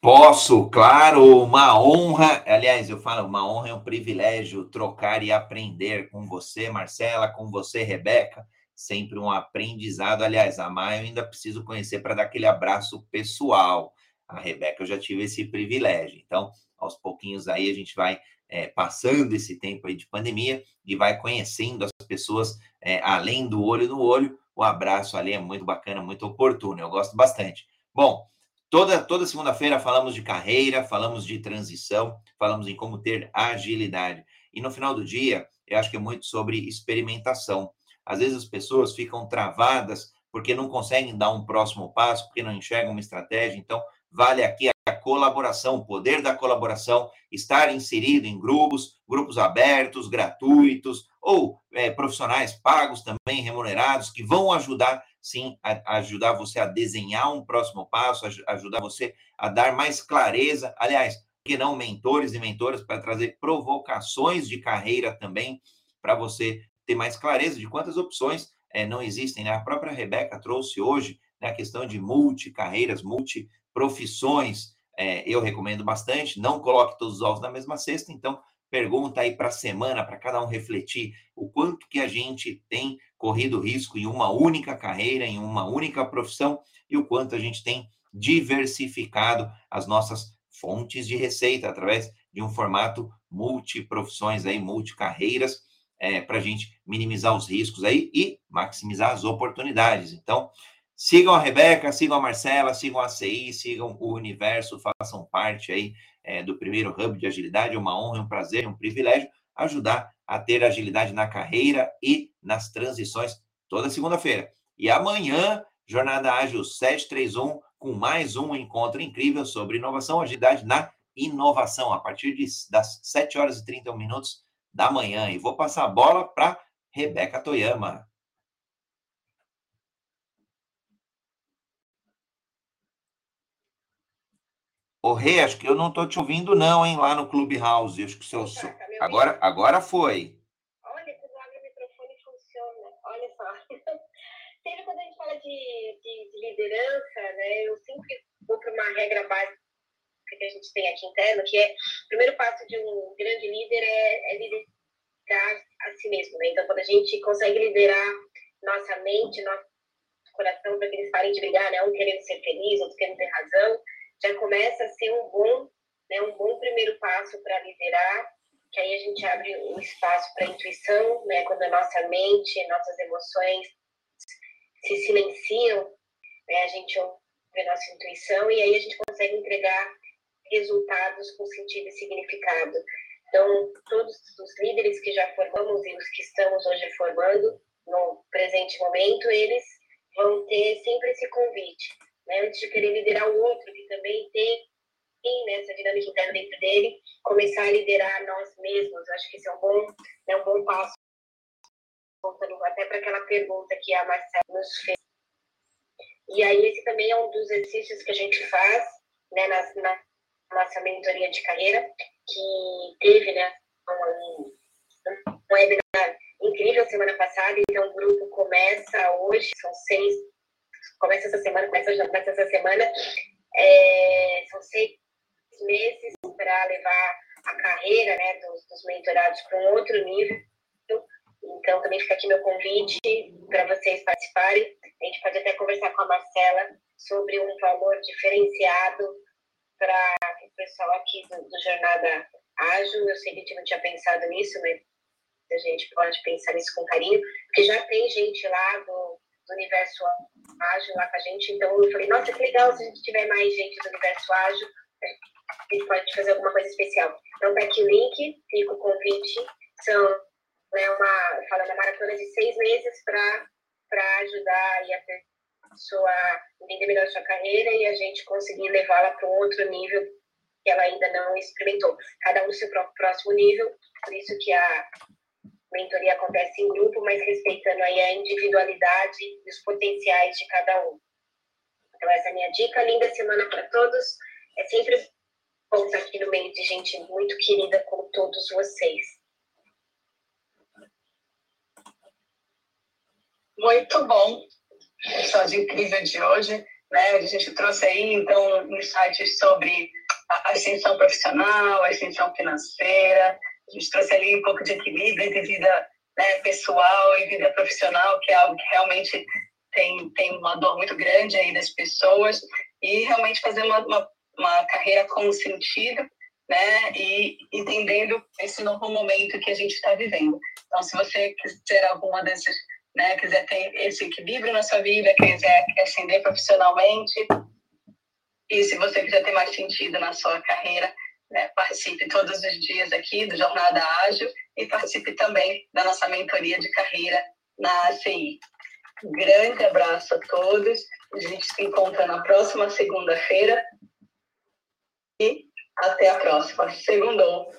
Posso, claro, uma honra. Aliás, eu falo, uma honra é um privilégio trocar e aprender com você, Marcela, com você, Rebeca. Sempre um aprendizado. Aliás, a Maia eu ainda preciso conhecer para dar aquele abraço pessoal. A Rebeca eu já tive esse privilégio. Então, aos pouquinhos aí a gente vai é, passando esse tempo aí de pandemia e vai conhecendo as pessoas é, além do olho no olho. O abraço ali é muito bacana, muito oportuno, eu gosto bastante. Bom, toda, toda segunda-feira falamos de carreira, falamos de transição, falamos em como ter agilidade. E no final do dia, eu acho que é muito sobre experimentação. Às vezes as pessoas ficam travadas porque não conseguem dar um próximo passo, porque não enxergam uma estratégia. Então, vale aqui a colaboração, o poder da colaboração, estar inserido em grupos, grupos abertos, gratuitos, ou é, profissionais pagos também, remunerados, que vão ajudar, sim, a, ajudar você a desenhar um próximo passo, a, ajudar você a dar mais clareza. Aliás, que não mentores e mentoras para trazer provocações de carreira também, para você ter mais clareza de quantas opções é, não existem. Né? A própria Rebeca trouxe hoje né, a questão de multi-carreiras, multi-profissões, é, eu recomendo bastante. Não coloque todos os ovos na mesma cesta, então pergunta aí para a semana, para cada um refletir o quanto que a gente tem corrido risco em uma única carreira, em uma única profissão, e o quanto a gente tem diversificado as nossas fontes de receita através de um formato multiprofissões aí, multicarreiras, é, para a gente minimizar os riscos aí e maximizar as oportunidades. Então, Sigam a Rebeca, sigam a Marcela, sigam a CI, sigam o Universo, façam parte aí é, do primeiro Hub de Agilidade. É uma honra, um prazer, um privilégio ajudar a ter agilidade na carreira e nas transições toda segunda-feira. E amanhã, Jornada Ágil 731, com mais um encontro incrível sobre inovação, agilidade na inovação, a partir de, das 7 horas e 31 minutos da manhã. E vou passar a bola para Rebeca Toyama. Ô, Rê, acho que eu não estou te ouvindo, não, hein, lá no Clubhouse. Acho que o seu. Tá, tá agora, agora foi. Olha, quando abre o microfone funciona. Olha só. Sempre quando a gente fala de, de, de liderança, né, eu sempre vou para uma regra básica que a gente tem aqui interno, que é o primeiro passo de um grande líder é, é liderar a si mesmo. Né? Então, quando a gente consegue liderar nossa mente, nosso coração, para que eles parem de brigar, né? um querendo ser feliz, outro querendo ter razão, já começa a ser um bom, né, um bom primeiro passo para liderar, que aí a gente abre um espaço para intuição, né, quando a nossa mente, nossas emoções se silenciam, né, a gente ouve a nossa intuição e aí a gente consegue entregar resultados com sentido e significado. Então, todos os líderes que já formamos e os que estamos hoje formando, no presente momento, eles vão ter sempre esse convite né, antes de querer liderar o outro, que também tem, tem né, essa dinâmica interna dentro dele, começar a liderar nós mesmos. Acho que isso é um bom, né, um bom passo. Voltando até para aquela pergunta que a Marcela nos fez. E aí, esse também é um dos exercícios que a gente faz né, na, na nossa mentoria de carreira, que teve né, um, um webinar incrível semana passada. Então, o grupo começa hoje, são seis começa essa semana, começa, já começa essa semana. É, são seis meses para levar a carreira né, dos, dos mentorados para um outro nível. Então, também fica aqui meu convite para vocês participarem. A gente pode até conversar com a Marcela sobre um valor diferenciado para o pessoal aqui do, do Jornada Ágil. Eu sei que a gente não tinha pensado nisso, mas a gente pode pensar nisso com carinho, porque já tem gente lá do, do universo ágil lá com a gente. Então eu falei, nossa, que legal se a gente tiver mais gente do universo ágil, a gente pode fazer alguma coisa especial. Então tá aqui o link, fica o convite. São né, uma, falando, maratona de seis meses para ajudar a pessoa entender melhor sua carreira e a gente conseguir levá-la para outro nível que ela ainda não experimentou. Cada um seu próximo nível, por isso que a mentoria acontece em grupo, mas respeitando aí a individualidade e os potenciais de cada um. Então, essa é a minha dica. Linda semana para todos. É sempre bom estar aqui no meio de gente muito querida como todos vocês. Muito bom. Episódio incrível de hoje. Né? A gente trouxe aí, então, insights sobre a ascensão profissional, a ascensão financeira, a gente trouxe ali um pouco de equilíbrio entre vida né, pessoal e vida profissional, que é algo que realmente tem, tem uma dor muito grande aí das pessoas, e realmente fazer uma, uma, uma carreira com sentido, né, e entendendo esse novo momento que a gente está vivendo. Então, se você quiser alguma desses, né, quiser ter esse equilíbrio na sua vida, quiser ascender profissionalmente, e se você quiser ter mais sentido na sua carreira, né, participe todos os dias aqui do Jornada Ágil e participe também da nossa mentoria de carreira na ACI. Um grande abraço a todos. A gente se encontra na próxima segunda-feira e até a próxima. Segundou.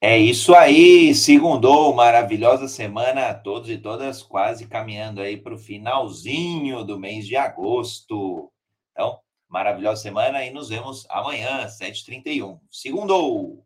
É isso aí, segundou, maravilhosa semana a todos e todas, quase caminhando aí para o finalzinho do mês de agosto. Então, maravilhosa semana e nos vemos amanhã, 7h31. Segundo!